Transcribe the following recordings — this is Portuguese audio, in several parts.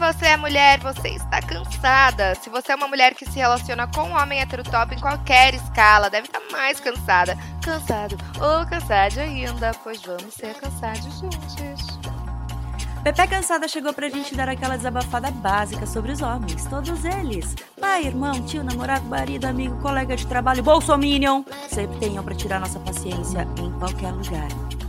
você é mulher, você está cansada. Se você é uma mulher que se relaciona com um homem heterotop em qualquer escala, deve estar mais cansada. Cansado ou cansada ainda, pois vamos ser cansados juntos. Pepe Cansada chegou pra gente dar aquela desabafada básica sobre os homens, todos eles. Pai, irmão, tio, namorado, marido, amigo, colega de trabalho, bolsominion. Sempre tenham para tirar nossa paciência em qualquer lugar.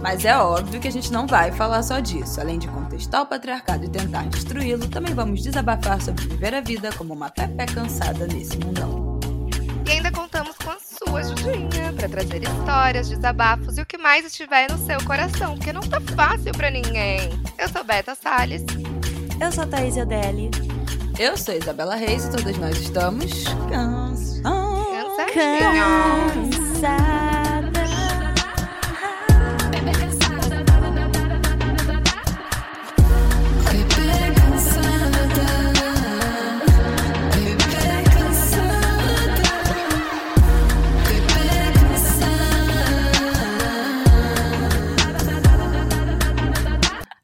Mas é óbvio que a gente não vai falar só disso. Além de contestar o patriarcado e tentar destruí-lo, também vamos desabafar sobre viver a vida como uma Pepe cansada nesse mundão. E ainda contamos com a sua ajudinha para trazer histórias, desabafos e o que mais estiver no seu coração, porque não tá fácil para ninguém. Eu sou Beta Salles. Eu sou Thaís Adeli. Eu sou Isabela Reis e todas nós estamos cansados. Cansadinhos.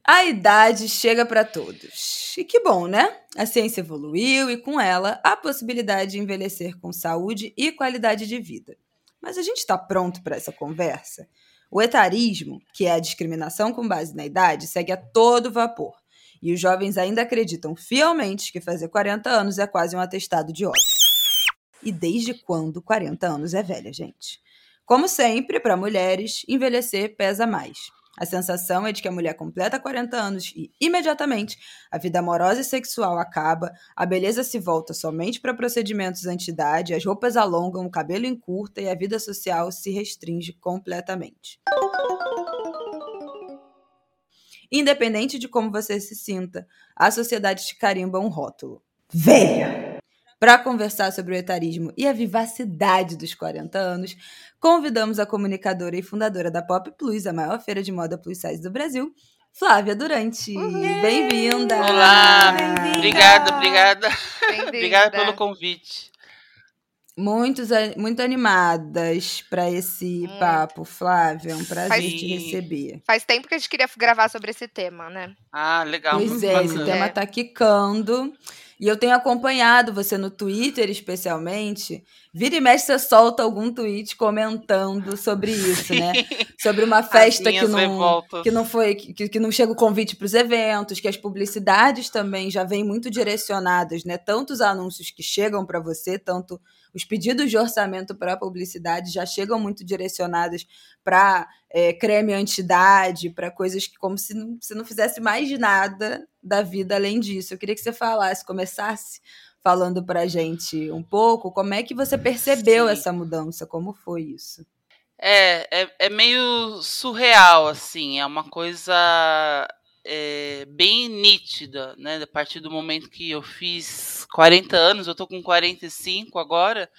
A idade chega para todos. E que bom, né? A ciência evoluiu e, com ela, a possibilidade de envelhecer com saúde e qualidade de vida. Mas a gente está pronto para essa conversa? O etarismo, que é a discriminação com base na idade, segue a todo vapor. E os jovens ainda acreditam fielmente que fazer 40 anos é quase um atestado de óbito. E desde quando 40 anos é velha, gente? Como sempre, para mulheres, envelhecer pesa mais. A sensação é de que a mulher completa 40 anos e, imediatamente, a vida amorosa e sexual acaba, a beleza se volta somente para procedimentos anti-idade, as roupas alongam, o cabelo encurta e a vida social se restringe completamente. Independente de como você se sinta, a sociedade te carimba um rótulo. Velha! Para conversar sobre o etarismo e a vivacidade dos 40 anos, convidamos a comunicadora e fundadora da Pop Plus, a maior feira de moda plus size do Brasil, Flávia Durante. Bem-vinda! Olá! Bem obrigada, obrigada. obrigada pelo convite. Muitos, muito animadas para esse hum. papo, Flávia. É um prazer Faz, te receber. Faz tempo que a gente queria gravar sobre esse tema, né? Ah, legal. Pois é, esse tema tá quicando. E eu tenho acompanhado você no Twitter, especialmente. Vira e mexe, você solta algum tweet comentando sobre isso, né? Sobre uma festa que não, que não foi, que, que não chega o convite para os eventos, que as publicidades também já vêm muito direcionadas, né? Tanto os anúncios que chegam para você, tanto os pedidos de orçamento para publicidade já chegam muito direcionados para é, creme anti-idade, para coisas que como se não, se não fizesse mais nada da vida além disso. Eu queria que você falasse, começasse falando para a gente um pouco como é que você percebeu Sim. essa mudança, como foi isso? É, é, é meio surreal, assim, é uma coisa é, bem nítida, né? A partir do momento que eu fiz 40 anos, eu tô com 45 agora,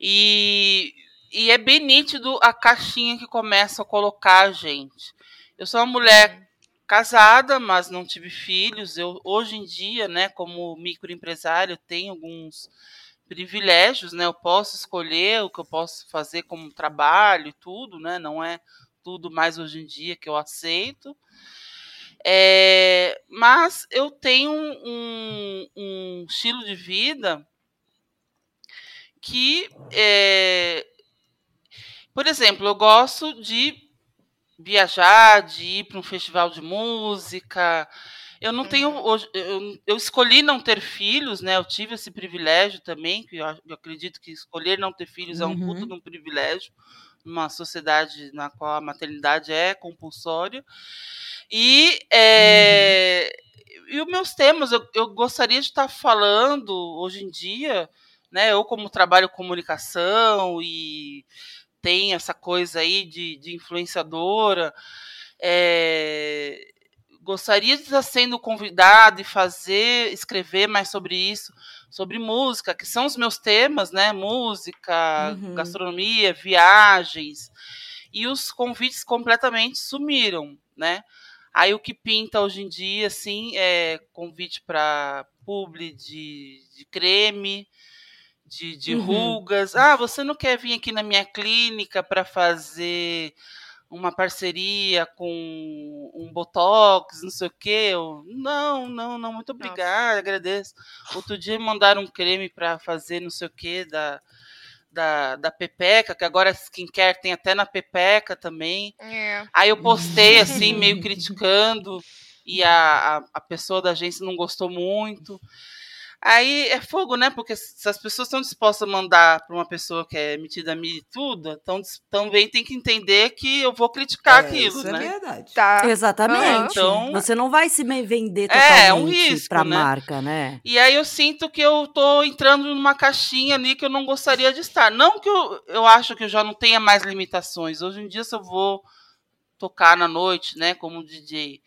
e, e é bem nítido a caixinha que começa a colocar a gente. Eu sou uma mulher uhum. Casada, mas não tive filhos. Eu hoje em dia, né, como microempresário, tenho alguns privilégios, né? Eu posso escolher o que eu posso fazer como trabalho e tudo, né? Não é tudo mais hoje em dia que eu aceito. É, mas eu tenho um, um, estilo de vida que, é, por exemplo, eu gosto de viajar, de ir para um festival de música. Eu não tenho. Uhum. Eu, eu, escolhi não ter filhos, né? Eu tive esse privilégio também, que eu, eu acredito que escolher não ter filhos uhum. é um puto uhum. de um privilégio, numa sociedade na qual a maternidade é compulsória. E, é, uhum. e os meus temas, eu, eu gostaria de estar falando hoje em dia, né? Eu como trabalho comunicação e tem essa coisa aí de, de influenciadora, é, gostaria de estar sendo convidado e fazer, escrever mais sobre isso, sobre música, que são os meus temas, né? Música, uhum. gastronomia, viagens. E os convites completamente sumiram, né? Aí o que pinta hoje em dia, assim, é convite para publi de, de creme, de, de uhum. rugas. Ah, você não quer vir aqui na minha clínica para fazer uma parceria com um Botox, não sei o quê. Eu, não, não, não, muito obrigada, agradeço. Outro dia mandaram um creme para fazer não sei o quê da, da, da Pepeca, que agora skincare tem até na Pepeca também. É. Aí eu postei assim, meio criticando, e a, a, a pessoa da agência não gostou muito. Aí é fogo, né? Porque se as pessoas estão dispostas a mandar para uma pessoa que é metida a mim e tudo, então também tem que entender que eu vou criticar É, aquilo, isso né? é verdade. Tá. Exatamente. Então- Você não vai se vender É, é um totalmente risco, pra né? marca, né? E aí eu sinto que eu tô entrando numa caixinha ali que eu não gostaria de estar. Não que eu, eu acho que eu já não tenha mais limitações. Hoje em dia, se eu vou tocar na noite, né, como DJ,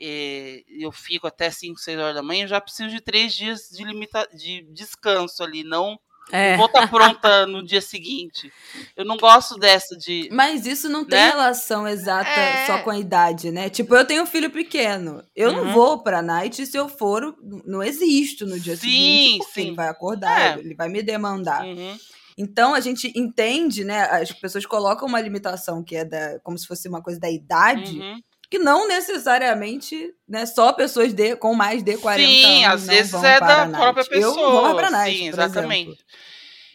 eh, eu fico até 5, 6 horas da manhã, eu já preciso de três dias de, limita de descanso ali. Não É. vou estar pronta no dia seguinte. Eu não gosto dessa de. Mas isso não tem Né? relação exata É. só com a idade, né? Tipo, eu tenho um filho pequeno. Eu não Uhum. vou pra night se eu for, não existo no dia Sim, seguinte. Porque sim. ele vai acordar, É. ele vai me demandar. Uhum. Então a gente entende, né? As pessoas colocam uma limitação que é da, como se fosse uma coisa da idade, Uhum. Que não necessariamente, né? Só pessoas de, com mais de 40 Sim, anos. às não vezes vão é para da a night. própria Eu não vou pessoa, pra night, sim, exatamente. exemplo.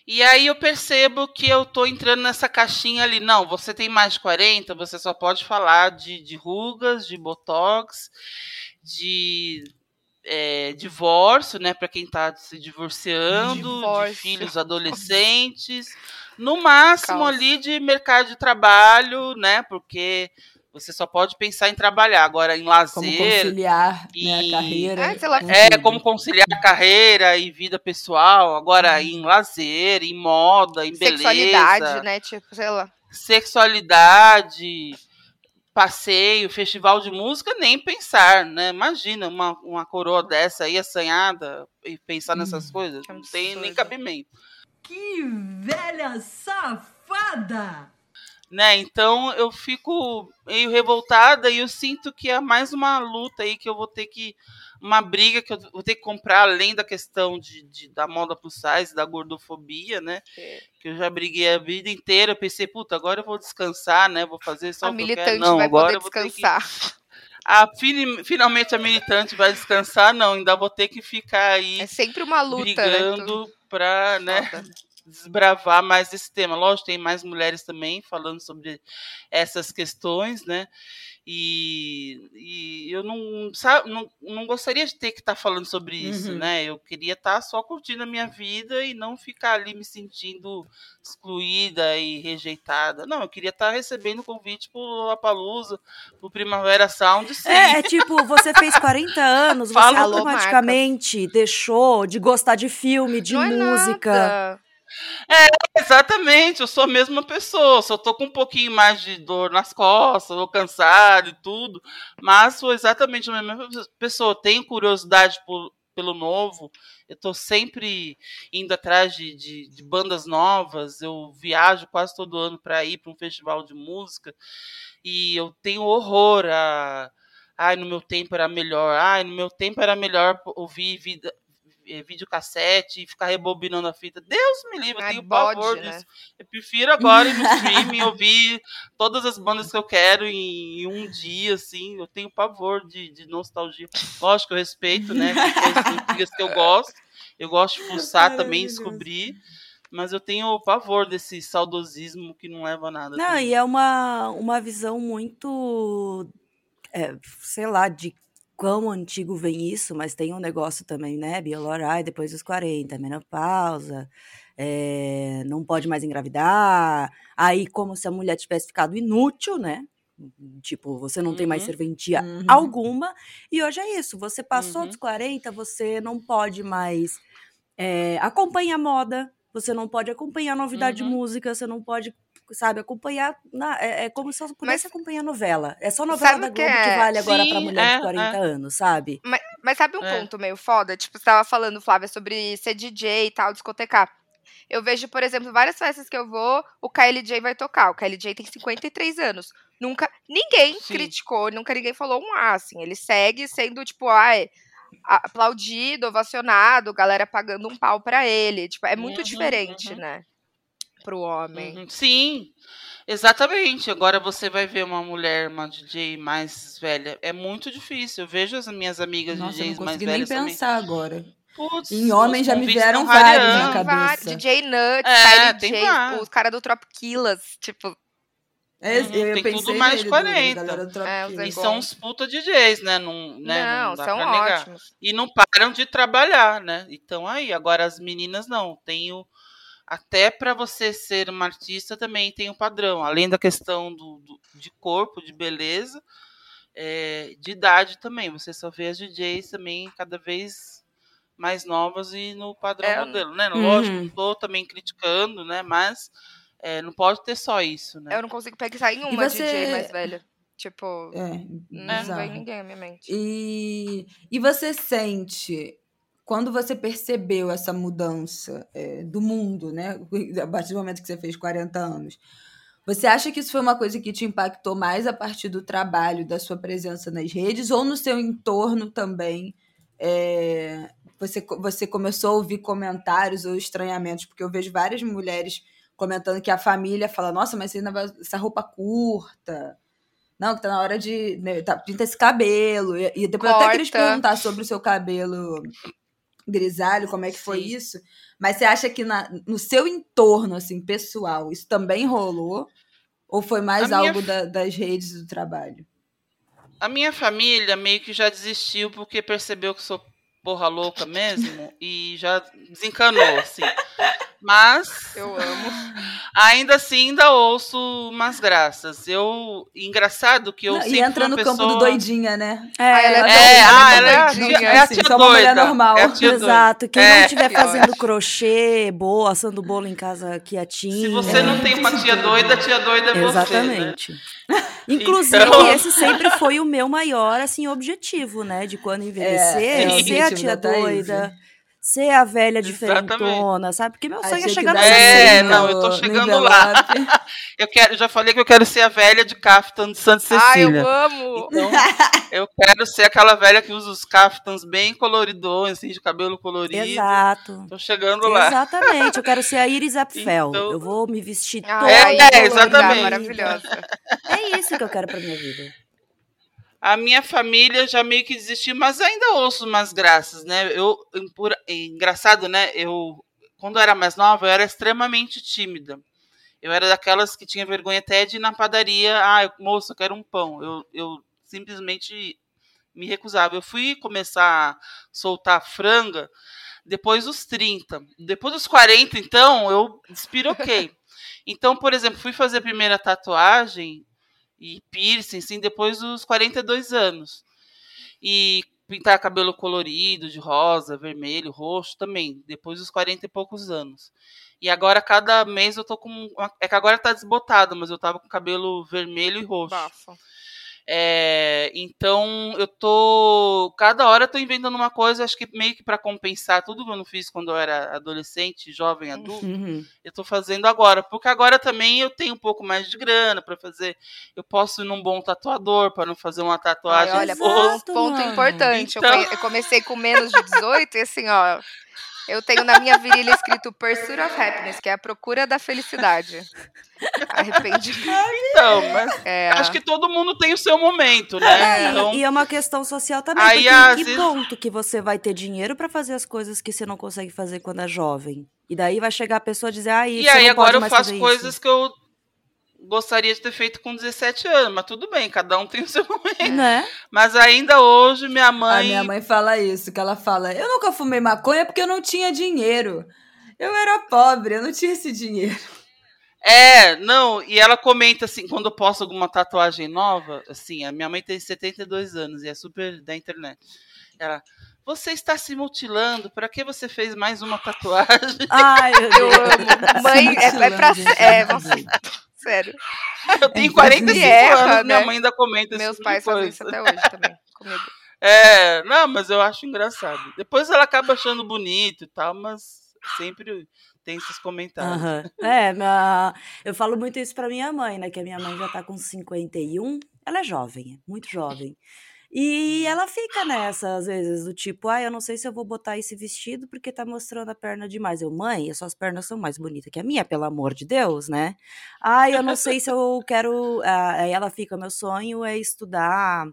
E aí eu percebo que eu tô entrando nessa caixinha ali. Não, você tem mais de 40, você só pode falar de, de rugas, de botox, de é, divórcio, né? Para quem tá se divorciando, de Divórcio. filhos adolescentes. No máximo Caos. ali de mercado de trabalho, né? Porque você só pode pensar em trabalhar. Agora, em Como lazer, conciliar né, e- a carreira. Ah, lá. é, como conciliar carreira e vida pessoal, agora em lazer, em moda, em beleza, Sexualidade, né? Tipo, sei lá. sexualidade, passeio, festival de música, nem pensar, né? Imagina uma, uma coroa dessa aí assanhada e pensar nessas coisas, que não tem nem cabimento. Que velha safada! Né? Então eu fico meio revoltada e eu sinto que é mais uma luta aí que eu vou ter que uma briga que eu vou ter que comprar além da questão de, de- da moda plus size, da gordofobia, né? É. Que eu já briguei a vida inteira, eu pensei, puta, agora eu vou descansar, né? Vou fazer só A o que eu quero. militante Não, vai agora poder que descansar. Ah, fini- finalmente a militante vai descansar, não, ainda vou ter que ficar aí É sempre uma luta, né? brigando pra, né, Foda. Desbravar mais esse tema. Lógico, tem mais mulheres também falando sobre essas questões, né? E, e eu não, sabe, não, não gostaria de ter que estar falando sobre isso, Uhum. né? Eu queria estar só curtindo a minha vida e não ficar ali me sentindo excluída e rejeitada. Não, eu queria estar recebendo convite pro Lollapalooza, pro Primavera Sound, sim. É, é tipo, você fez 40 anos, você. Alô, automaticamente deixou de gostar de filme, de Não é nada. Exatamente, eu sou a mesma pessoa, só tô com um pouquinho mais de dor nas costas, ou cansado e tudo, mas sou exatamente a mesma pessoa. Tenho curiosidade por- pelo novo, eu tô sempre indo atrás de, de- de bandas novas, eu viajo quase todo ano para ir para um festival de música e eu tenho horror a. Ai, no meu tempo era melhor. Ai, no meu tempo era melhor ouvir vida, eh, videocassete e ficar rebobinando a fita. Deus me livre, eu tenho bode, pavor né? disso. Eu prefiro agora ir no streaming ouvir todas as bandas que eu quero em, em um dia, assim. Eu tenho pavor de, de nostalgia. Lógico que eu respeito, né? Tem coisas antigas que eu gosto. Eu gosto de fuçar também, descobrir. Mas eu tenho pavor desse saudosismo que não leva a nada. Não, também. e é uma, uma visão muito, é, sei lá, de quão antigo vem isso, mas tem um negócio também, né? Biolorai depois dos 40, menopausa, é, não pode mais engravidar. Aí, como se a mulher tivesse ficado inútil, né? Tipo, você não tem mais Uhum. serventia Uhum. alguma. E hoje é isso. Você passou Uhum. dos 40, você não pode mais é, acompanhar moda, você não pode acompanhar novidade de Uhum. música, você não pode, sabe, acompanhar. na- é, é como se você pudesse Mas- acompanhar novela. É só novela da que Globo que é? vale agora pra Sim, mulher é, de 40 anos, sabe? Mas, mas sabe um É. ponto meio foda? Tipo, você tava falando, Flávia, sobre ser DJ e tal, discotecar. Eu vejo, por exemplo, várias festas que eu vou, o KLJ vai tocar. O KLJ tem 53 anos. Nunca, ninguém Sim. criticou, nunca ninguém falou um A, assim. Ele segue sendo, tipo, ai, aplaudido, ovacionado, galera pagando um pau pra ele. Tipo, é muito Uhum, diferente, uhum. né? Pro homem. Uhum, Sim, exatamente. Agora você vai ver uma mulher, uma DJ mais velha. É muito difícil. Eu vejo as minhas amigas Nossa, eu não DJs mais consegui nem velhas também. pensar agora. Putz, Em homem os já me vieram vários na cabeça. vários, DJ Nuts, É, Kylie tem J, vários. os caras do Tropiquilas, tipo, É, Uhum, eu tem pensei tudo mais de nele, do- 40. da galera do É. E são uns puta DJs, né? Não, né? não, dá são negar. ótimos. E não param de trabalhar, né? Então aí, agora as meninas não. Tem o, até para você ser uma artista também tem um padrão, além da questão do, do- de corpo, de beleza, é, de idade também. Você só vê as DJs também cada vez mais novas e no padrão É, modelo, né? Uhum. Lógico, não tô também criticando, né? Mas é, não pode ter só isso, né? Eu não consigo pensar em uma você- DJ mais velha. Tipo, É, não bizarro. vem ninguém à minha mente. E, e você sente, quando você percebeu essa mudança é, do mundo, né? A partir do momento que você fez 40 anos, você acha que isso foi uma coisa que te impactou mais a partir do trabalho, da sua presença nas redes, ou no seu entorno também? é, você, você começou a ouvir comentários ou estranhamentos, porque eu vejo várias mulheres comentando que a família fala, nossa, mas você ainda vai essa roupa curta. Não, que tá na hora de. Né, tá, pinta esse cabelo. E, e depois eu até queria te Corta. perguntar sobre o seu cabelo grisalho, como é que foi Sim. isso. Mas você acha que na- no seu entorno, assim, pessoal, isso também rolou? Ou foi mais A minha algo f- da- das redes do trabalho? A minha família meio que já desistiu porque percebeu que sou porra louca mesmo e já desencanou, assim. Mas Eu amo. ainda assim ainda ouço umas graças. Eu engraçado que eu Não, sempre e entra no uma campo do pessoa- doidinha, né? É, Ah, ela é É, doida, ah, ela ela é é, a doidinha, tia, é a assim, tia só uma mulher doida. normal. É a tia doida. Exato. Quem É. não estiver fazendo crochê, boa, assando bolo em casa quietinho. Se você não tem uma tia doida, a tia doida é você, né? Exatamente. Inclusive, Então- esse sempre foi o meu maior assim objetivo, né? De quando envelhecer, é o ser a tia Thaís, doida, ser a velha Exatamente. diferentona, sabe? Porque meu sonho é chegar nos dá É, 60. não, eu tô chegando lá. Eu quero, eu já falei que eu quero ser a velha de caftan de Santa Ai, eu Cecília. amo. Então, eu quero ser aquela velha que usa os caftans bem coloridões, assim, de cabelo colorido. Exato. Tô chegando lá. Exatamente, eu quero ser a Iris Apfel. Então- Eu vou me vestir Ai, toda É, é, exatamente. Maravilhosa. É isso que eu quero pra minha vida. A minha família já meio que desistiu, mas ainda ouço umas graças, né? Eu, por, engraçado, né? Eu, quando eu era mais nova, eu era extremamente tímida. Eu era daquelas que tinha vergonha até de ir na padaria. Ah, moça, eu quero um pão. Eu, eu simplesmente me recusava. Eu fui começar a soltar franga depois dos 30. Depois dos 40, então, eu despiroquei. Então, por exemplo, fui fazer a primeira tatuagem e piercing, sim, depois dos 42 anos. E pintar cabelo colorido, de rosa, vermelho, roxo também, depois dos 40 e poucos anos. E agora, cada mês eu tô com. uma- É que agora tá desbotado, mas eu tava com cabelo vermelho e roxo. Bafo. É, então eu tô. Cada hora eu tô inventando uma coisa, acho que meio que para compensar tudo que eu não fiz quando eu era adolescente, jovem, adulto, Uhum. eu tô fazendo agora. Porque agora também eu tenho um pouco mais de grana para fazer. Eu posso ir num bom tatuador para não fazer uma Ai, tatuagem. olha, Exato, ponto, mano. importante. Eu Então- Eu, comecei com menos de 18 e assim, ó. Eu tenho na minha virilha escrito Pursuit of Happiness, que é a procura da felicidade. Arrependimento. Então, mas É, acho que todo mundo tem o seu momento, né? É, Então, e- e é uma questão social também. Aí, porque às em que vezes- ponto que você vai ter dinheiro pra fazer as coisas que você não consegue fazer quando é jovem? E daí vai chegar a pessoa e dizer, ah, e você aí não agora pode eu faço fazer coisas isso. que eu gostaria de ter feito com 17 anos, mas tudo bem, cada um tem o seu momento. Né? Mas ainda hoje minha A mãe minha mãe fala isso, que ela fala, eu nunca fumei maconha porque eu não tinha dinheiro. Eu era pobre, eu não tinha esse dinheiro. É, não, e ela comenta assim, quando eu posto alguma tatuagem nova, assim, a minha mãe tem 72 anos e é super da internet. Ela, você está se mutilando, para que você fez mais uma tatuagem? Ai, eu amo. Mãe, é, é pra. É, nossa, doido. Sério. Eu tenho É, 45 me erra, anos, minha né? mãe ainda comenta Meus tipo pais fazem isso até hoje também, comigo. É, não, mas eu acho engraçado. Depois ela acaba achando bonito e tal, mas sempre tem esses comentários. Aham. É, minha- eu falo muito isso pra minha mãe, né? Que a minha mãe já tá com 51. Ela é jovem, é muito jovem. E ela fica nessa, às vezes, do tipo, ah, eu não sei se eu vou botar esse vestido porque tá mostrando a perna demais. Eu, mãe, as suas pernas são mais bonitas que a minha, pelo amor de Deus, né? Ah, eu não sei se eu quero. Ah, aí ela fica, meu sonho é estudar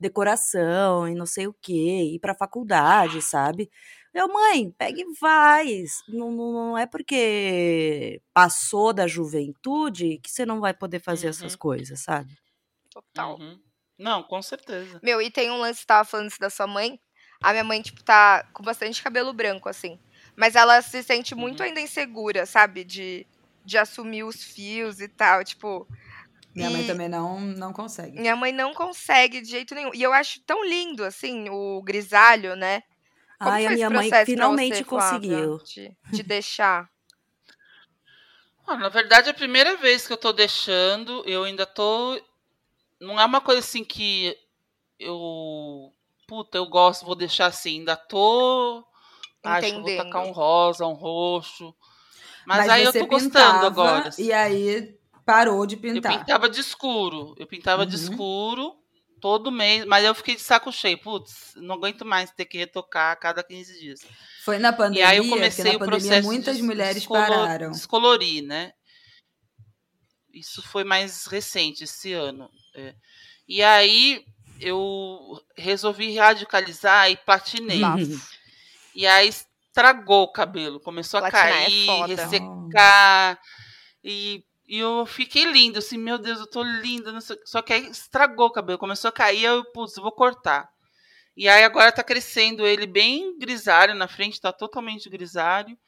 decoração e não sei o quê, ir pra faculdade, sabe? Eu, mãe, pega e vai. Não, não, não é porque passou da juventude que você não vai poder fazer Uhum. essas coisas, sabe? Total. Uhum. Não, com certeza. Meu, e tem um lance, você tava falando isso da sua mãe. A minha mãe, tipo, tá com bastante cabelo branco, assim. Mas ela se sente muito Uhum. ainda insegura, sabe? De, de assumir os fios e tal. Tipo, Minha mãe E- também não, não consegue. minha mãe não consegue de jeito nenhum. E eu acho tão lindo, assim, o grisalho, né? Como Ai, a minha mãe finalmente você, Flávia, conseguiu. De, de deixar. Ah, na verdade, é a primeira vez que eu tô deixando, eu ainda tô. Não é uma coisa assim que eu. Puta, eu gosto, vou deixar assim. Ainda tô. Acho que eu vou tacar um rosa, um roxo. Mas, aí eu tô gostando agora. assim. E aí parou de Eu pintar. pintava de escuro. Eu pintava de Uhum. escuro todo mês, mas eu fiquei de saco cheio. Putz, não aguento mais ter que retocar a cada 15 dias. Foi na E pandemia, aí eu comecei o pandemia processo muitas de mulheres descolo- pararam. descolorir, né? Isso foi mais recente, esse ano. É. E aí eu resolvi radicalizar e platinei. Bafo. E aí estragou o cabelo. Começou a Platinar é cair, foda. ressecar. E, e eu fiquei lindo, assim, meu Deus, eu tô linda. Só que aí estragou o cabelo. Começou a cair, eu, putz, eu vou cortar. E aí agora tá crescendo ele bem grisalho na frente, tá totalmente grisalho.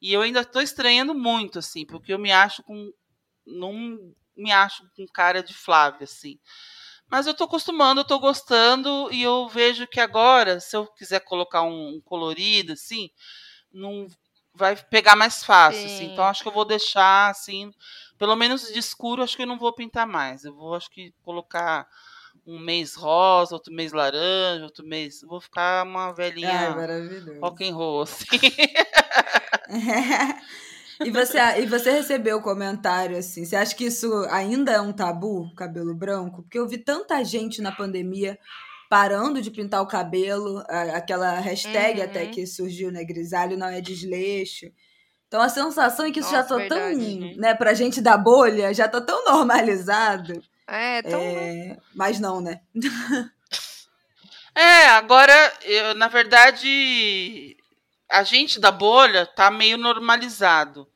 E eu ainda tô estranhando muito, assim, porque eu me acho com. Não me acho com cara de Flávia, assim. Mas eu tô acostumando, eu tô gostando, e eu vejo que agora, se eu quiser colocar um, um colorido, assim, não vai pegar mais fácil, assim. Sim. Então acho que eu vou deixar, assim, pelo menos de escuro, acho que eu não vou pintar mais. Eu vou, acho que, colocar um mês rosa, outro mês laranja, outro mês. Vou ficar uma Ai, velhinha maravilhoso. rock and roll, assim. e, você, e você recebeu comentário assim? Você acha que isso ainda é um tabu, cabelo branco? Porque eu vi tanta gente na pandemia parando de pintar o cabelo, aquela hashtag Uhum. até que surgiu, né? Grisalho não é desleixo. Então a sensação é que isso já Nossa, tá tão, verdade. né, pra gente da bolha, já tá tão normalizado. É, tão. É, mas não, né? É, agora, eu, na verdade, a gente da bolha tá meio normalizado.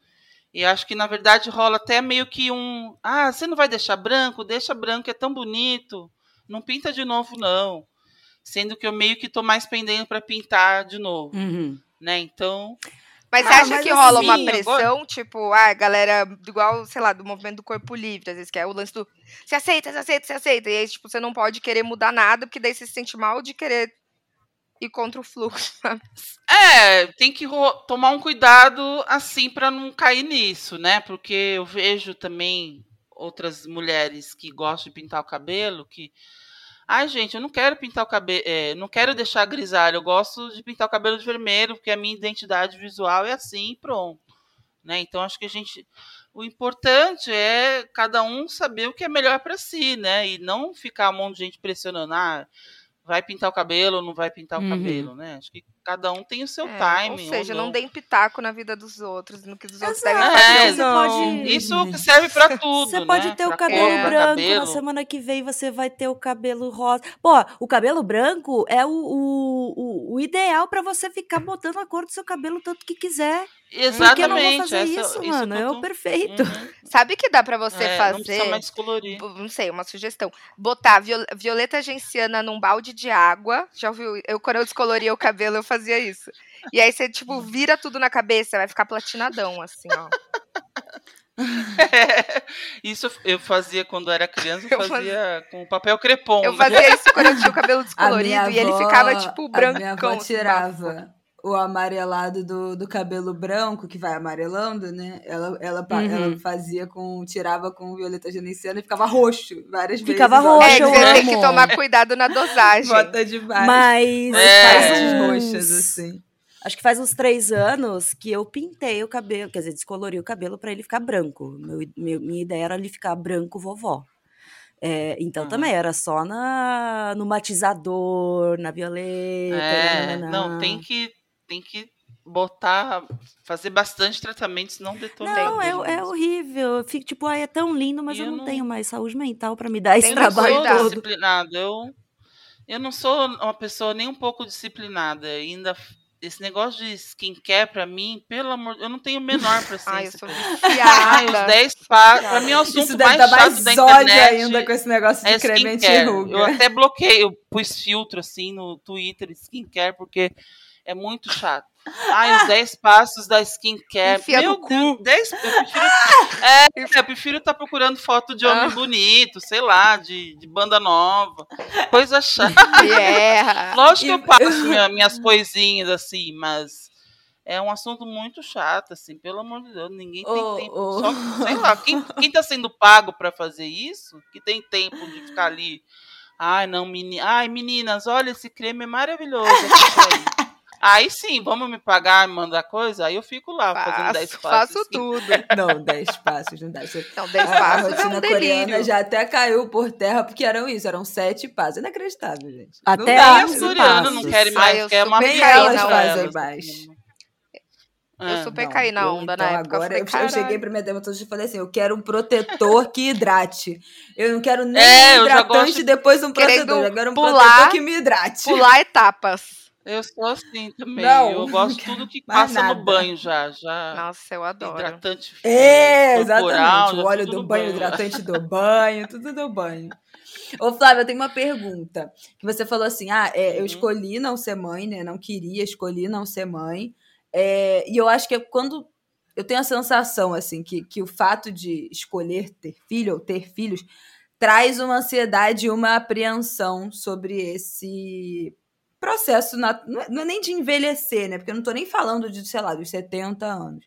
E acho que, na verdade, rola até meio que um. Ah, você não vai deixar branco? Deixa branco, é tão bonito. Não pinta de novo, não. Sendo que eu meio que tô mais pendendo para pintar de novo, Uhum. né? Então. Mas você Ah, acha mas que rola uma assim, pressão, tipo, ah, a galera, igual, sei lá, do movimento do corpo livre, às vezes, que é o lance do se aceita, se aceita, se aceita. E aí, tipo, você não pode querer mudar nada, porque daí você se sente mal de querer ir contra o fluxo? É, tem que tomar um cuidado assim para não cair nisso, né? Porque eu vejo também outras mulheres que gostam de pintar o cabelo que Ai, gente, eu não quero pintar o cabelo, não quero deixar grisalho, eu gosto de pintar o cabelo de vermelho, porque a minha identidade visual é assim, e pronto. Né? Então acho que a gente o importante é cada um saber o que é melhor para si, né? E não ficar um monte de gente pressionando, ah, vai pintar o cabelo ou não vai pintar o Uhum. cabelo, né? Acho que cada um tem o seu É, timing. ou seja, ou não deem pitaco na vida dos outros, no que os outros devem É, fazer. não. pode- Isso serve para tudo, Você pode né? ter o Pra cabelo cor, branco, cabelo. na semana que vem você vai ter o cabelo rosa. Pô, o cabelo branco é o, o, o, o ideal pra você ficar botando a cor do seu cabelo tanto que quiser. Porque eu não vou Exatamente. fazer essa- isso, isso mano. É o perfeito. Uhum. Sabe que dá pra você É, Não fazer? mais descolorir. Não sei, uma sugestão. Botar viol- violeta genciana num balde de água. Já ouviu? Eu, quando eu descoloria o cabelo, eu fazia isso. E aí você, tipo, vira tudo na cabeça, vai ficar platinadão, assim, ó. Isso eu fazia quando era criança, eu Eu fazia com papel crepom. Eu né? fazia isso quando eu tinha o cabelo descolorido minha e ele avó- ficava, tipo, A minha avó assim, tirava o amarelado do, do cabelo branco, que vai amarelando, né? Ela, ela, Uhum. ela fazia com. tirava com violeta genenciana e ficava roxo várias Ficava vezes. ó. roxo, É, que eu você tem que amo. tomar cuidado na dosagem. Bota demais. Mas É. faz uns... roxas, assim. Acho que faz uns três anos que eu pintei o cabelo, quer dizer, descolori o cabelo pra ele ficar branco. Meu, meu- minha ideia era ele ficar branco vovó. É, então Uhum. também era só na, no matizador, na violeta. É, não, tem que, tem que botar, fazer bastante tratamento, senão detona. Não, é, é horrível. Eu fico tipo, ai, é tão lindo, mas eu, eu não, não- tenho mais saúde mental pra me dar esse Eu não que trabalho sou todo. disciplinada, eu, eu não sou uma pessoa nem um pouco disciplinada. Ainda esse negócio de skincare pra mim, pelo amor, eu não tenho menor paciência. Ai, eu sou. Ai, os viciada. 10 passos. Pra mim é o assunto Isso deve mais dar chato mais da internet. ainda com esse negócio de é creme skincare. Eu anti-ruga. até bloqueei, eu pus filtro assim no Twitter, skincare, porque é muito chato. Ai, os 10 passos da skincare. Enfia Meu Deus, 10, eu prefiro. É, eu prefiro estar procurando foto de homem Ah. bonito, sei lá, de, de banda nova. Coisa chata. Erra. Lógico que eu passo minha- minhas coisinhas assim, mas é um assunto muito chato, assim, pelo amor de Deus, ninguém tem Ô, tempo. ô. Só, sei lá, quem, quem tá sendo pago pra fazer isso, que tem tempo de ficar ali. Ai, não, meni... Ai, meninas, olha, esse creme é maravilhoso. Aí. Sim, vamos me pagar, me mandar coisa, aí eu fico lá fazendo 10 Faço, passos. faço tudo. Não, 10 passos, não dá. Isso- Não, 10 A, a passos é rotina um coreana delírio. já até caiu por terra, porque eram isso, eram sete passos. Inacreditável, gente. Até não dá, Nem onze as não coreanas passos. não querem Ai, mais, eu quer uma super Nem caí elas fazem mais. Eu Ah, super Não, caí na eu, onda então, na época. Agora eu eu, falei, eu cheguei pra minha dermatologista e falei assim: eu quero um protetor que hidrate. Eu não quero nem É, um eu já hidratante e depois um protetor. Eu quero um pular- protetor que me hidrate. Pular etapas. Eu sou assim também. Não, eu gosto tudo que mais passa nada. no banho já. já Nossa, eu adoro. hidratante É, corporal, exatamente. O óleo do banho, o hidratante do banho, tudo do banho. Ô, Flávia, eu tenho uma pergunta. Que você falou assim: ah, é, eu Uhum. escolhi não ser mãe, né? Não queria, escolhi não ser mãe. É, e eu acho que é quando. Eu tenho a sensação, assim, que, que o fato de escolher ter filho ou ter filhos traz uma ansiedade e uma apreensão sobre esse processo. Não é, não é nem de envelhecer, né? Porque eu não tô nem falando de, sei lá, dos 70 anos.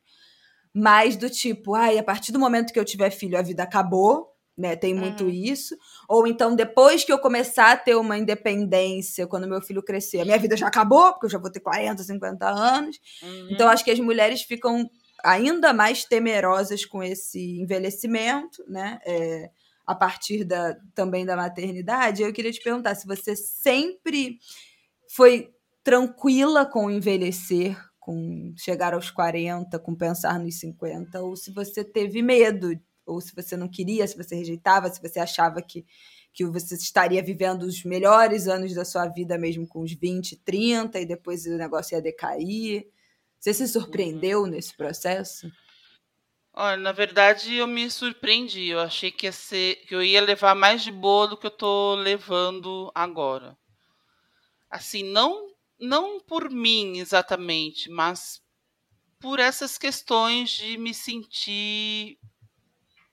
Mas do tipo, ai, a partir do momento que eu tiver filho, a vida acabou, né? Tem muito Uhum. isso. Ou então, depois que eu começar a ter uma independência, quando meu filho crescer, a minha vida já acabou, porque eu já vou ter 40, 50 anos. Uhum. Então, acho que as mulheres ficam ainda mais temerosas com esse envelhecimento, né? É, a partir da, também da maternidade. Eu queria te perguntar se você sempre foi tranquila com o envelhecer, com chegar aos 40, com pensar nos 50, ou se você teve medo, ou se você não queria, se você rejeitava, se você achava que, que você estaria vivendo os melhores anos da sua vida mesmo com os 20, 30, e depois o negócio ia decair. Você se surpreendeu nesse processo? Olha, na verdade, eu me surpreendi. Eu achei que ia ser, que eu ia levar mais de boa do que eu tô levando agora. Assim, não não por mim exatamente, mas por essas questões de me sentir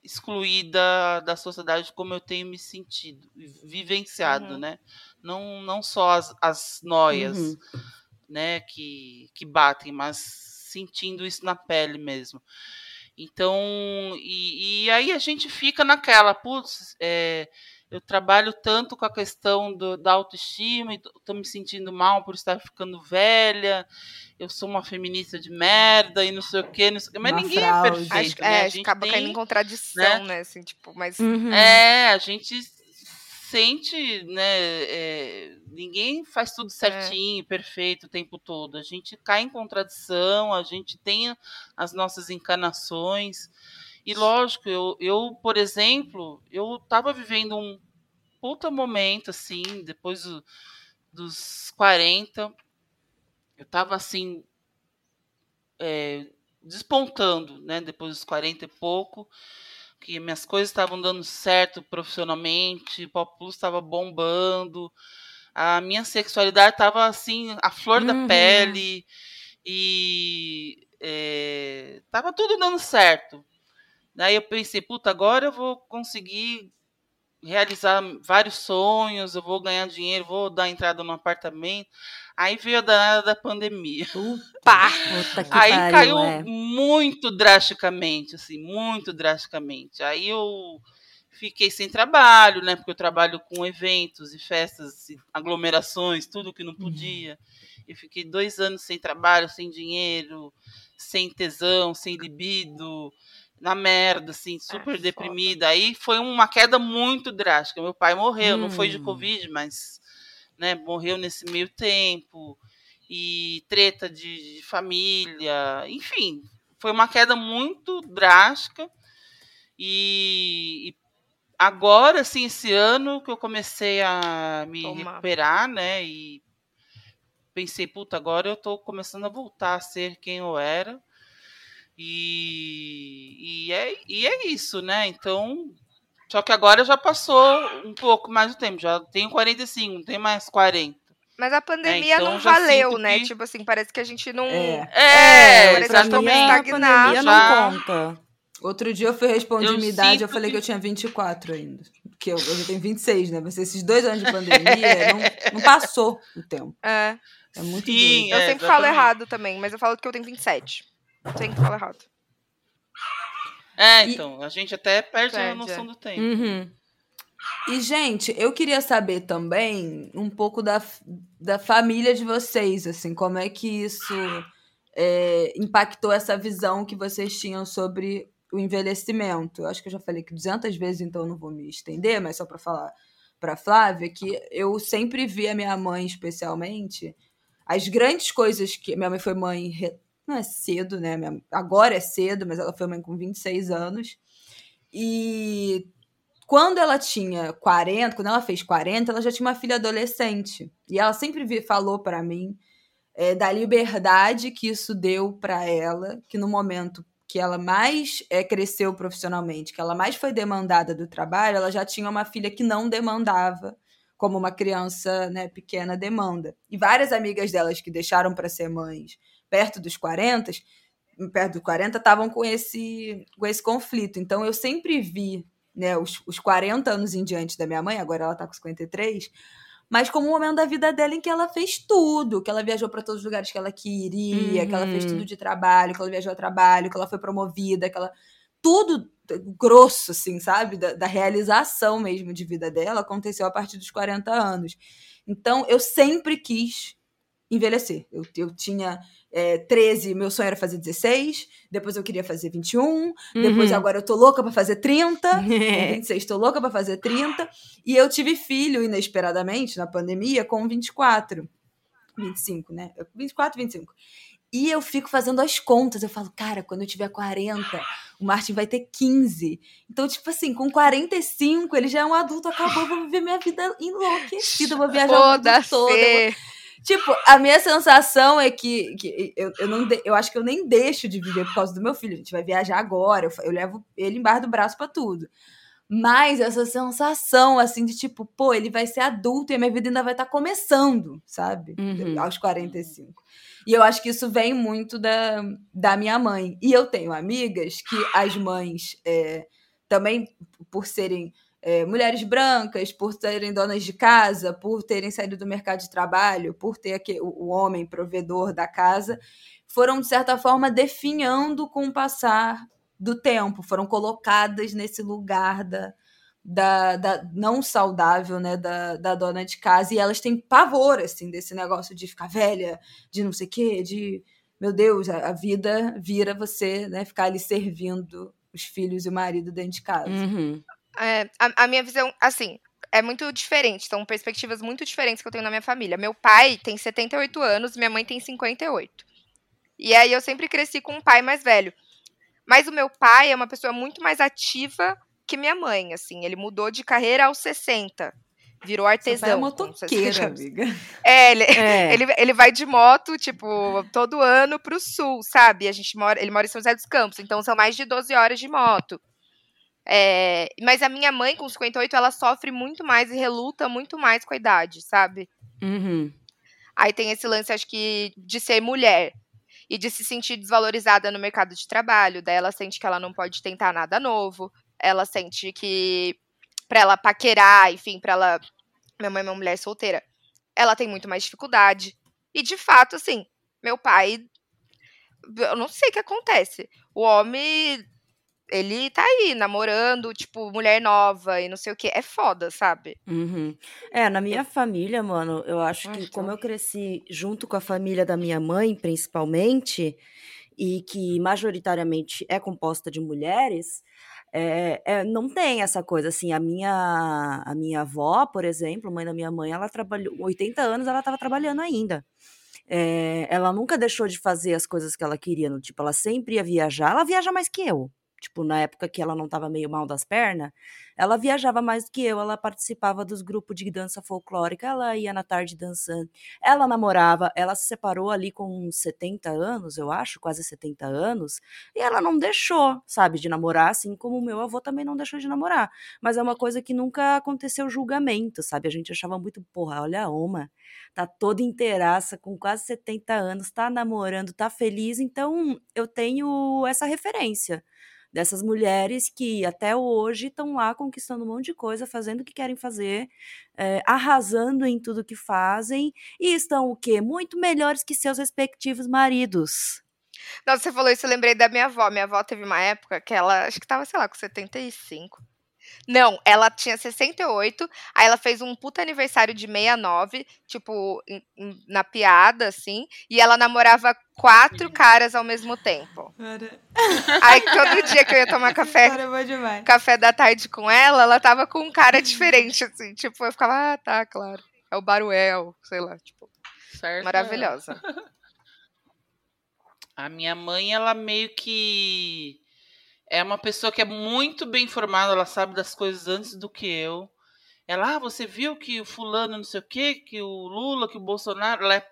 excluída da sociedade como eu tenho me sentido, vivenciado, Uhum. né? Não, não só as, as noias, Uhum. né, que, que batem, mas sentindo isso na pele mesmo. Então, e, e aí a gente fica naquela, putz, é, eu trabalho tanto com a questão do, da autoestima e tô me sentindo mal por estar ficando velha, eu sou uma feminista de merda e não sei o que, não sei o quê, mas Uma ninguém fraude. é Acho, perfeito, que- né? é, A acho que gente acaba tem- caindo em contradição, né? Assim, tipo, mas. Uhum. é, a gente sente, né? é, ninguém faz tudo certinho, perfeito o tempo todo. A gente cai em contradição, a gente tem as nossas encarnações. E lógico, eu, eu por exemplo, eu tava vivendo um puta momento, assim, depois do- dos 40. Eu tava assim. é, despontando, né? Depois dos 40 e pouco que minhas coisas estavam dando certo profissionalmente, o Pop Plus estava bombando, a minha sexualidade estava assim, a flor da Uhum. pele, e é, tava tudo dando certo. Daí eu pensei, puta, agora eu vou conseguir realizar vários sonhos, eu vou ganhar dinheiro, vou dar entrada no apartamento. Aí veio a danada da pandemia. Pá! Aí pariu, caiu é. muito drasticamente, assim, muito drasticamente. Aí eu fiquei sem trabalho, né? Porque eu trabalho com eventos e festas, e aglomerações, tudo que não podia. Eu fiquei dois anos sem trabalho, sem dinheiro, sem tesão, sem libido. Na merda, assim, super foda. deprimida. Aí foi uma queda muito drástica. Meu pai morreu, não foi de Hum. Covid, mas né, morreu nesse meio tempo. E treta de, de família, enfim, foi uma queda muito drástica. E, e agora, assim, esse ano que eu comecei a me recuperar, né? E pensei, puta, agora eu tô começando a voltar a ser quem eu era. E, e, é, e é isso, né? Então. Só que agora já passou um pouco mais do tempo. Já tenho 45, não tem mais 40. Mas a pandemia então não valeu, né? que- Tipo assim, parece que a gente não. É. É, parece que a estagnado pandemia já. não conta. Outro dia eu fui responder minha idade, eu falei que... que- eu tinha 24 ainda. Porque eu, eu já tenho 26, né? Mas esses dois anos de pandemia, não, não passou o tempo. É. É muito Sim, doido. Eu É, sempre falo exatamente. errado também, mas eu falo que eu tenho 27. Sempre falo errado. É, E- então, a gente até perde a Perde, noção é. do tempo. Uhum. E, gente, eu queria saber também um pouco da, da família de vocês, assim, como é que isso é, impactou essa visão que vocês tinham sobre o envelhecimento. Eu acho que eu já falei que 200 vezes, então eu não vou me estender, mas só para falar para Flávia que eu sempre vi a minha mãe, especialmente, as grandes coisas que minha mãe foi mãe não é cedo, né? Agora é cedo, mas ela foi mãe com 26 anos. E quando ela tinha 40, quando ela fez 40, ela já tinha uma filha adolescente. E ela sempre falou pra mim é, da liberdade que isso deu pra ela, que no momento que ela mais é, cresceu profissionalmente, que ela mais foi demandada do trabalho, ela já tinha uma filha que não demandava, como uma criança né, pequena demanda. E várias amigas delas que deixaram para ser mães perto dos 40, perto dos 40, estavam com esse, com esse conflito. Então eu sempre vi né, os, os 40 anos em diante da minha mãe, agora ela tá com 53, mas como um momento da vida dela em que ela fez tudo, que ela viajou para todos os lugares que ela queria, que ela fez Uhum. tudo de trabalho, que ela viajou a trabalho, que ela foi promovida, que ela tudo grosso assim, sabe, da, da realização mesmo de vida dela aconteceu a partir dos 40 anos. Então eu sempre quis envelhecer. Eu, eu tinha é, 13, meu sonho era fazer 16, depois eu queria fazer 21, depois Uhum. agora eu tô louca pra fazer 30, com É. 26 tô louca pra fazer 30, e eu tive filho inesperadamente na pandemia com 24, 25, né? Eu- 24, 25. E eu fico fazendo as contas, eu falo, cara, quando eu tiver 40, o Martin vai ter 15. Então, tipo assim, com 45, ele já é um adulto, acabou, eu vou viver minha vida enlouquecida, vou viajar o mundo todo, vou. Tipo, a minha sensação é que, que eu, eu, não de- eu acho que eu nem deixo de viver por causa do meu filho. A gente vai viajar agora, eu, eu levo ele embaixo do braço pra tudo. Mas essa sensação, assim, de tipo, pô, ele vai ser adulto e a minha vida ainda vai estar começando, sabe? Uhum. Aos 45. E eu acho que isso vem muito da, da minha mãe. E eu tenho amigas que as mães, é, também por serem é, mulheres brancas, por serem donas de casa, por terem saído do mercado de trabalho, por ter o homem provedor da casa, foram, de certa forma, definhando com o passar do tempo, foram colocadas nesse lugar da, da, da não saudável, né, da, da dona de casa, e elas têm pavor, assim, desse negócio de ficar velha, de não sei o quê, de, meu Deus, a, a vida vira você, né, ficar ali servindo os filhos e o marido dentro de casa. Uhum. É, a, a minha visão, assim, é muito diferente. São perspectivas muito diferentes que eu tenho na minha família. Meu pai tem 78 anos, minha mãe tem 58. E aí eu sempre cresci com um pai mais velho. Mas o meu pai é uma pessoa muito mais ativa que minha mãe, assim. Ele mudou de carreira aos 60. Virou é artesão. com 60 motoqueira, amiga. É, ele, É. ele, ele vai de moto, tipo, todo ano pro sul, sabe? A gente mora, ele mora em São José dos Campos, então são mais de 12 horas de moto. É, mas a minha mãe, com 58, ela sofre muito mais e reluta muito mais com a idade, sabe? Uhum. Aí tem esse lance, acho que, de ser mulher e de se sentir desvalorizada no mercado de trabalho. Daí ela sente que ela não pode tentar nada novo. Ela sente que pra ela paquerar, enfim, pra ela. Minha mãe é uma mulher solteira. Ela tem muito mais dificuldade. E de fato, assim, meu pai. Eu não sei o que acontece. O homem. Ele tá aí, namorando, tipo, mulher nova e não sei o que. É foda, sabe? Uhum. É, na minha família, mano, eu acho que como eu cresci junto com a família da minha mãe, principalmente, e que majoritariamente é composta de mulheres, é, é, não tem essa coisa assim. A minha, a minha avó, por exemplo, mãe da minha mãe, ela trabalhou 80 anos, ela estava trabalhando ainda. É, ela nunca deixou de fazer as coisas que ela queria, no, tipo, ela sempre ia viajar. Ela viaja mais que eu. Tipo, na época que ela não estava meio mal das pernas, ela viajava mais do que eu, ela participava dos grupos de dança folclórica, ela ia na tarde dançando. Ela namorava, ela se separou ali com uns 70 anos, eu acho, quase 70 anos, e ela não deixou, sabe, de namorar, assim como o meu avô também não deixou de namorar. Mas é uma coisa que nunca aconteceu julgamento, sabe? A gente achava muito, porra, olha a Oma, tá toda inteiraça, com quase 70 anos, tá namorando, tá feliz, então eu tenho essa referência dessas mulheres que até hoje estão lá conquistando um monte de coisa, fazendo o que querem fazer, é, arrasando em tudo que fazem e estão o quê? Muito melhores que seus respectivos maridos. Nossa, você falou isso, eu lembrei da minha avó. Minha avó teve uma época que ela, acho que tava, sei lá, com 75. Não, ela tinha 68, aí ela fez um puta aniversário de 69, tipo, na piada, assim, e ela namorava quatro caras ao mesmo tempo. Cara. Aí todo dia que eu ia tomar café, é café da tarde com ela, ela tava com um cara diferente, assim, tipo, eu ficava, ah, tá, claro, é o Baruel, sei lá, tipo, certo. maravilhosa. A minha mãe, ela meio que é uma pessoa que é muito bem informada, ela sabe das coisas antes do que eu. Ela, ah, você viu que o fulano não sei o quê, que o Lula, que o Bolsonaro, ela é,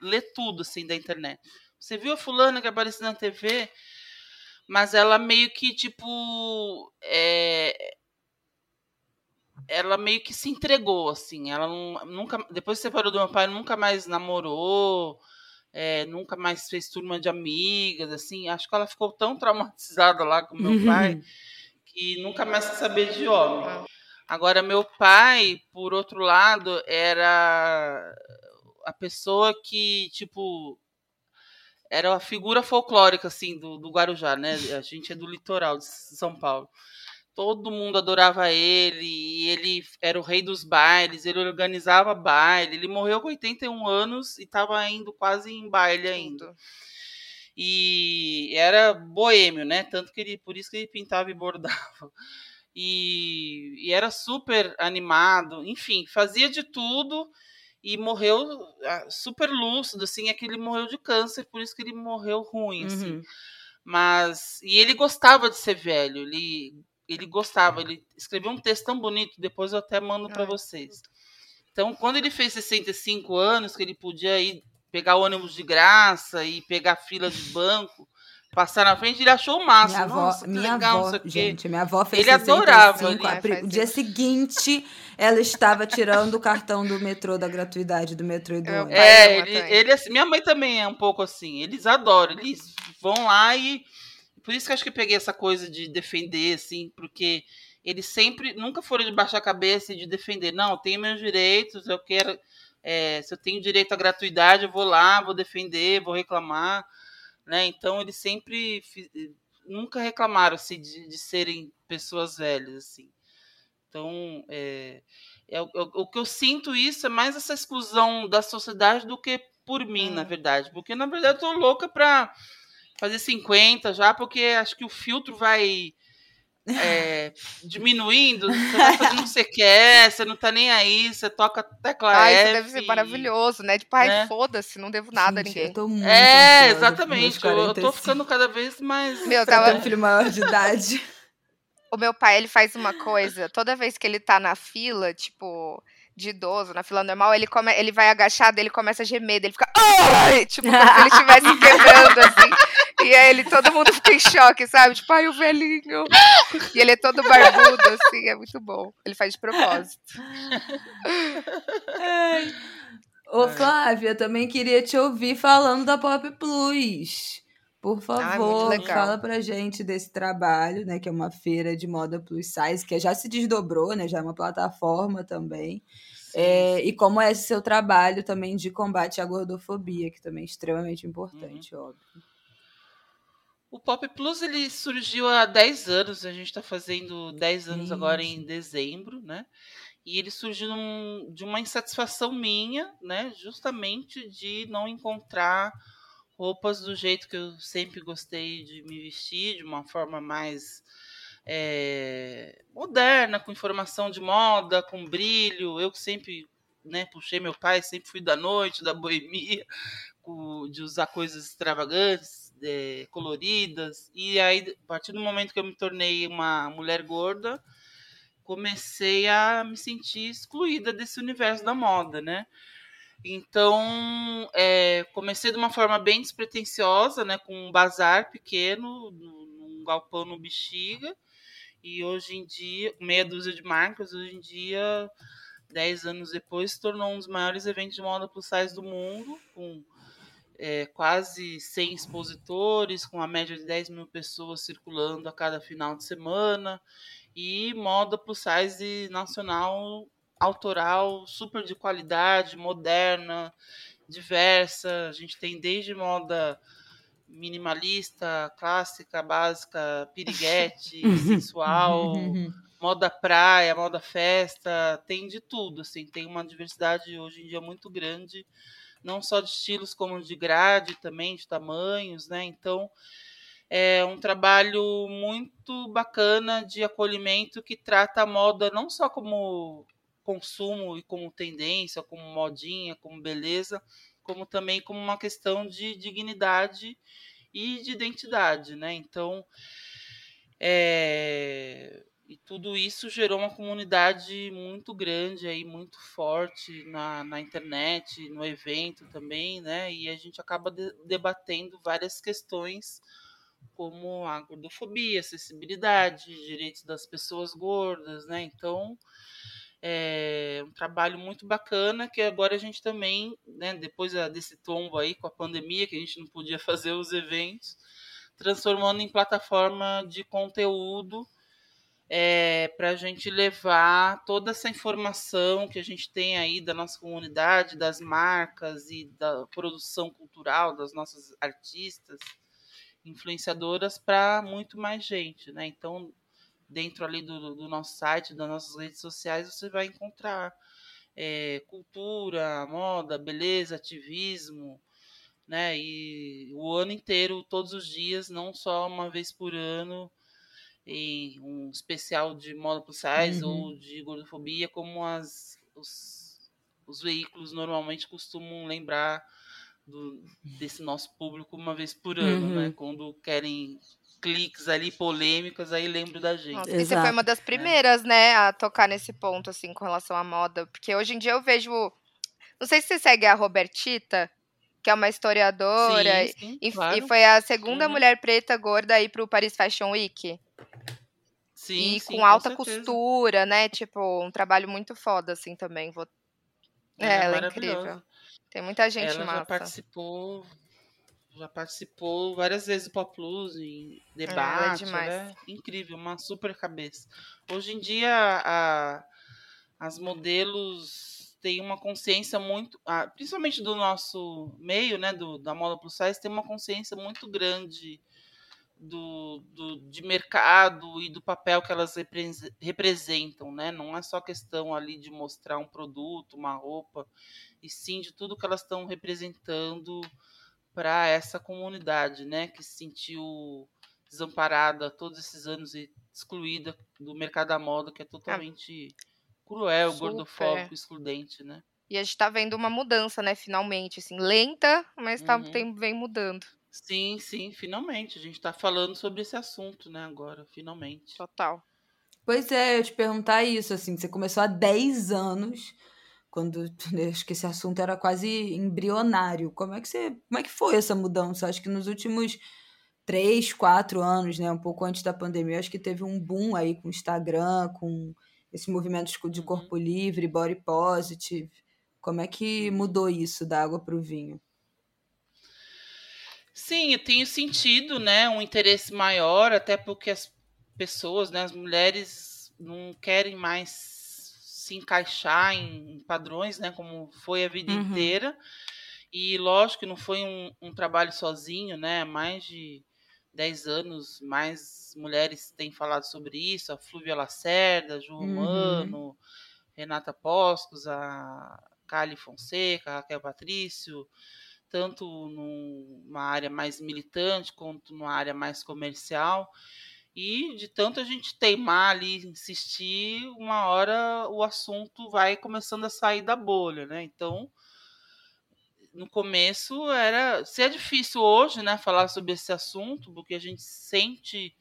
lê tudo assim da internet. Você viu a fulana que apareceu na TV? Mas ela meio que, tipo, é, ela meio que se entregou, assim. Ela nunca, depois que separou do meu pai, nunca mais namorou é, nunca mais fez turma de amigas, assim. Acho que ela ficou tão traumatizada lá com meu pai que nunca mais quis saber de homem. Agora, meu pai, por outro lado, era a pessoa que, tipo, era a figura folclórica, assim, do, do Guarujá, né? A gente é do litoral de São Paulo todo mundo adorava ele, e ele era o rei dos bailes, ele organizava baile. Ele morreu com 81 anos e estava indo quase em baile ainda. E era boêmio, né? Tanto que ele, por isso que ele pintava e bordava. E, e era super animado, enfim, fazia de tudo e morreu ah, super lúcido, assim, é que ele morreu de câncer, por isso que ele morreu ruim, assim. Uhum. Mas e ele gostava de ser velho, ele ele gostava, ele escreveu um texto tão bonito, depois eu até mando para vocês. Então, quando ele fez 65 anos, que ele podia ir pegar ônibus de graça e pegar fila de banco, passar na frente, ele achou o máximo. Minha avó, Nossa, minha legal, avó gente, minha avó fez ele 65, adorava. Ele. O dia seguinte, ela estava tirando o cartão do metrô, da gratuidade do metrô e do ônibus. É, ele, ele, assim, minha mãe também é um pouco assim. Eles adoram, eles vão lá e por isso que eu acho que eu peguei essa coisa de defender, assim, porque eles sempre, nunca foram de baixar a cabeça e de defender. Não, eu tenho meus direitos, eu quero. É, se eu tenho direito à gratuidade, eu vou lá, vou defender, vou reclamar. Né? Então, eles sempre nunca reclamaram assim, de, de serem pessoas velhas. assim. Então, é, é, é, o que eu sinto isso é mais essa exclusão da sociedade do que por mim, hum. na verdade. Porque, na verdade, eu tô louca para fazer 50 já, porque acho que o filtro vai é, diminuindo, você vai fazendo o que você quer, você não tá nem aí, você toca tecla Ai, F. Isso deve ser maravilhoso, né? Tipo, ai, né? foda-se, não devo nada Gente, a ninguém. Eu tô muito é, exatamente. Eu, tô ficando cada vez mais. Meu, pra tava... um filho maior de idade. o meu pai, ele faz uma coisa, toda vez que ele tá na fila, tipo, de idoso, na fila normal, ele, come, ele vai agachado, ele começa a gemer, ele fica. Ai! Tipo, como se ele estivesse quebrando, assim. E aí ele, todo mundo fica em choque, sabe? Tipo, ai, o velhinho. E ele é todo barbudo, assim, é muito bom. Ele faz de propósito. Ô, Flávia, também queria te ouvir falando da Pop Plus. Por favor, ah, fala pra gente desse trabalho, né? Que é uma feira de moda plus size, que já se desdobrou, né? Já é uma plataforma também. É, e como é esse seu trabalho também de combate à gordofobia, que também é extremamente importante, uhum. óbvio. O Pop Plus ele surgiu há 10 anos, a gente está fazendo 10 anos Sim. agora em dezembro, né? E ele surgiu num, de uma insatisfação minha, né? Justamente de não encontrar roupas do jeito que eu sempre gostei de me vestir, de uma forma mais é, moderna, com informação de moda, com brilho. Eu que sempre né, puxei meu pai, sempre fui da noite, da boemia, de usar coisas extravagantes, é, coloridas. E aí, a partir do momento que eu me tornei uma mulher gorda, comecei a me sentir excluída desse universo da moda, né? Então, é, comecei de uma forma bem despretensiosa, né, com um bazar pequeno, num galpão no Bexiga, e hoje em dia, meia dúzia de marcas, hoje em dia, dez anos depois, se tornou um dos maiores eventos de moda plus size do mundo, com é, quase 100 expositores, com a média de 10 mil pessoas circulando a cada final de semana, e moda plus size nacional autoral, super de qualidade, moderna, diversa. A gente tem desde moda minimalista, clássica, básica, piriguete, sensual, moda praia, moda festa, tem de tudo, assim, tem uma diversidade hoje em dia muito grande, não só de estilos como de grade também, de tamanhos, né? Então, é um trabalho muito bacana de acolhimento que trata a moda não só como consumo e como tendência, como modinha, como beleza, como também como uma questão de dignidade e de identidade, né? Então, é... e tudo isso gerou uma comunidade muito grande aí, muito forte na, na internet, no evento também, né? E a gente acaba de, debatendo várias questões como a gordofobia, acessibilidade, direitos das pessoas gordas, né? Então, é um trabalho muito bacana que agora a gente também, né, depois desse tombo aí com a pandemia, que a gente não podia fazer os eventos, transformando em plataforma de conteúdo é, para a gente levar toda essa informação que a gente tem aí da nossa comunidade, das marcas e da produção cultural das nossas artistas, influenciadoras para muito mais gente, né? Então dentro ali do, do nosso site, das nossas redes sociais, você vai encontrar é, cultura, moda, beleza, ativismo, né? E o ano inteiro, todos os dias, não só uma vez por ano, em um especial de moda plus size uhum. ou de gordofobia, como as, os, os veículos normalmente costumam lembrar do, desse nosso público uma vez por ano, né? uhum. né? Quando querem cliques ali polêmicas, aí lembro da gente. Nossa, você foi uma das é. primeiras, é. né, a tocar nesse ponto, assim, com relação à moda. Porque hoje em dia eu vejo. Não sei se você segue a Robertita, que é uma historiadora. Sim, sim, e, claro. e, foi a segunda uhum. mulher preta gorda aí pro Paris Fashion Week. Sim, e sim, com alta com costura, né? Tipo, um trabalho muito foda, assim, também. Vou... É, é ela é incrível. Tem muita gente ela massa. já participou já participou várias vezes do Pop Plus em é, debate, é, é incrível, uma super cabeça. Hoje em dia a, as modelos têm uma consciência muito, principalmente do nosso meio, né, do, da moda plus size, tem uma consciência muito grande do, do, de mercado e do papel que elas representam, né? Não é só questão ali de mostrar um produto, uma roupa, e sim de tudo que elas estão representando para essa comunidade, né, que se sentiu desamparada todos esses anos e excluída do mercado da moda, que é totalmente é. cruel, Super. gordofóbico, excludente, né? E a gente está vendo uma mudança, né, finalmente, assim, lenta, mas tá, uhum. tem, vem mudando. Sim, sim, finalmente. A gente está falando sobre esse assunto, né, agora, finalmente. Total. Pois é, eu te perguntar isso, assim, você começou há 10 anos quando acho que esse assunto era quase embrionário. Como é que você, como é que foi essa mudança? Acho que nos últimos três, quatro anos, né, um pouco antes da pandemia, acho que teve um boom aí com o Instagram, com esses movimentos de uhum. corpo livre, body positive. Como é que mudou isso da água para o vinho? Sim, eu tenho sentido, né, um interesse maior, até porque as pessoas, né, as mulheres não querem mais se encaixar em padrões, né, como foi a vida uhum. inteira. E lógico que não foi um, um, trabalho sozinho, né? Mais de 10 anos, mais mulheres têm falado sobre isso, a Flúvia Lacerda, Ju uhum. Romano, Renata Poscos, a Cali Fonseca, a Raquel Patrício. Tanto numa área mais militante quanto numa área mais comercial. E de tanto a gente teimar ali, insistir, uma hora o assunto vai começando a sair da bolha, né? Então, no começo era. Se é difícil hoje, né, falar sobre esse assunto, porque a gente sente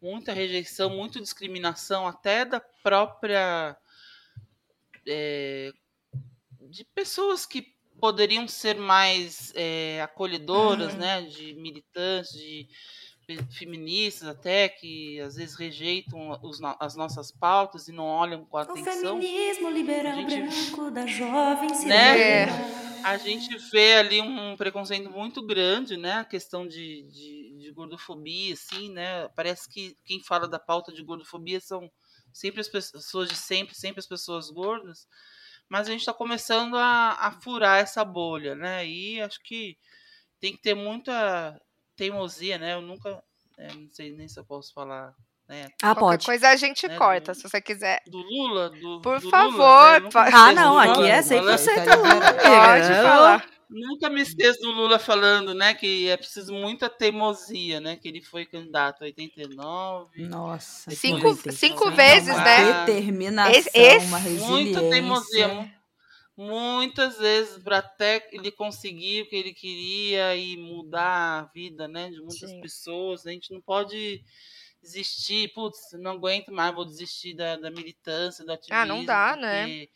muita rejeição, muita discriminação, até da própria. É, de pessoas que poderiam ser mais é, acolhedoras, uhum. né, de militantes, de feministas até que às vezes rejeitam os, as nossas pautas e não olham com atenção. O feminismo liberal gente, branco da jovem né? É. A gente vê ali um preconceito muito grande, né? A questão de, de, de, gordofobia, assim, né? Parece que quem fala da pauta de gordofobia são sempre as pessoas de sempre, sempre as pessoas gordas. Mas a gente está começando a, a furar essa bolha, né? E acho que tem que ter muita teimosia, né? Eu nunca. É, não sei nem se eu posso falar. Né? Ah, Qualquer pode. coisa a gente né? corta, do, se você quiser. Do Lula? Do, Por do favor. Lula, né? Ah, não, aqui é 100% Lula. Pode falar. Nunca me esqueço do Lula falando, né, que é preciso muita teimosia, né, que ele foi candidato em 89. Nossa. Cinco, cinco vezes, né? Determinação, esse, uma resiliência. Muita teimosia, muitas vezes para até ele conseguir o que ele queria e mudar a vida né, de muitas Sim. pessoas. A gente não pode desistir, putz, não aguento mais, vou desistir da, da militância, do ativismo. Ah, não dá, né?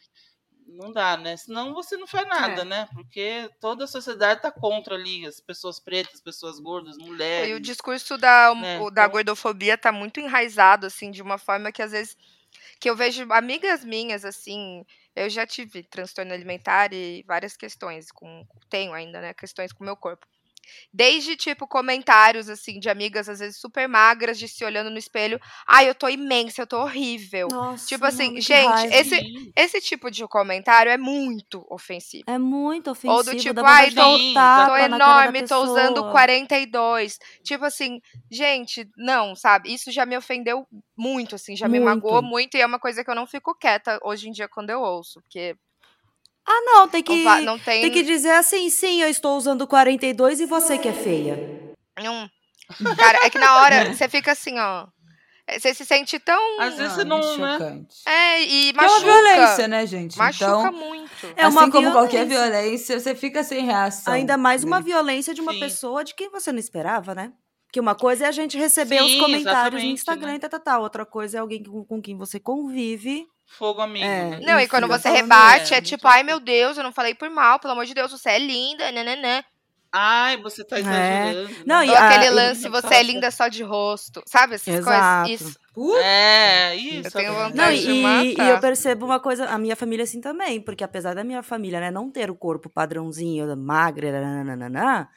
Não dá, né? Senão você não faz nada, é. né? Porque toda a sociedade tá contra ali, as pessoas pretas, as pessoas gordas, mulheres. E o discurso da, né? o, da então gordofobia tá muito enraizado, assim, de uma forma que às vezes. Que eu vejo amigas minhas, assim, eu já tive transtorno alimentar e várias questões com tenho ainda, né, questões com o meu corpo. Desde, tipo, comentários, assim, de amigas, às vezes super magras, de se olhando no espelho. Ai, eu tô imensa, eu tô horrível. Nossa, tipo assim, gente, esse, esse tipo de comentário é muito ofensivo. É muito ofensivo. Ou do tipo, ai, tô, tô enorme, tô usando 42. Tipo assim, gente, não, sabe? Isso já me ofendeu muito, assim, já muito. me magoou muito. E é uma coisa que eu não fico quieta hoje em dia quando eu ouço. Porque ah, não, tem que, não tem... tem que dizer assim, sim, eu estou usando 42 e você que é feia. Não. Cara, é que na hora você fica assim, ó. Você se sente tão. Às vezes você não, né? É, e machuca. é uma violência, né, gente? Machuca então, muito. É uma assim como qualquer violência, você fica sem reação. Ainda mais uma violência de uma Sim. pessoa de quem você não esperava, né? Que uma coisa é a gente receber Sim, os comentários no Instagram né? e tal, tal, tal. Outra coisa é alguém com, com quem você convive fogo amigo. É, né? Não, e quando você rebate, é, é tipo, ai meu Deus, eu não falei por mal, pelo amor de Deus, você é linda, nananã. Ai, você tá é. exagerando. É. Não, e Ou aquele lance, você é linda só de rosto. Sabe essas Exato. coisas? Isso. Uh, é, isso. Eu tenho vontade não, de e, matar. e eu percebo uma coisa, a minha família assim também, porque apesar da minha família, né, não ter o corpo padrãozinho, magra, nananana,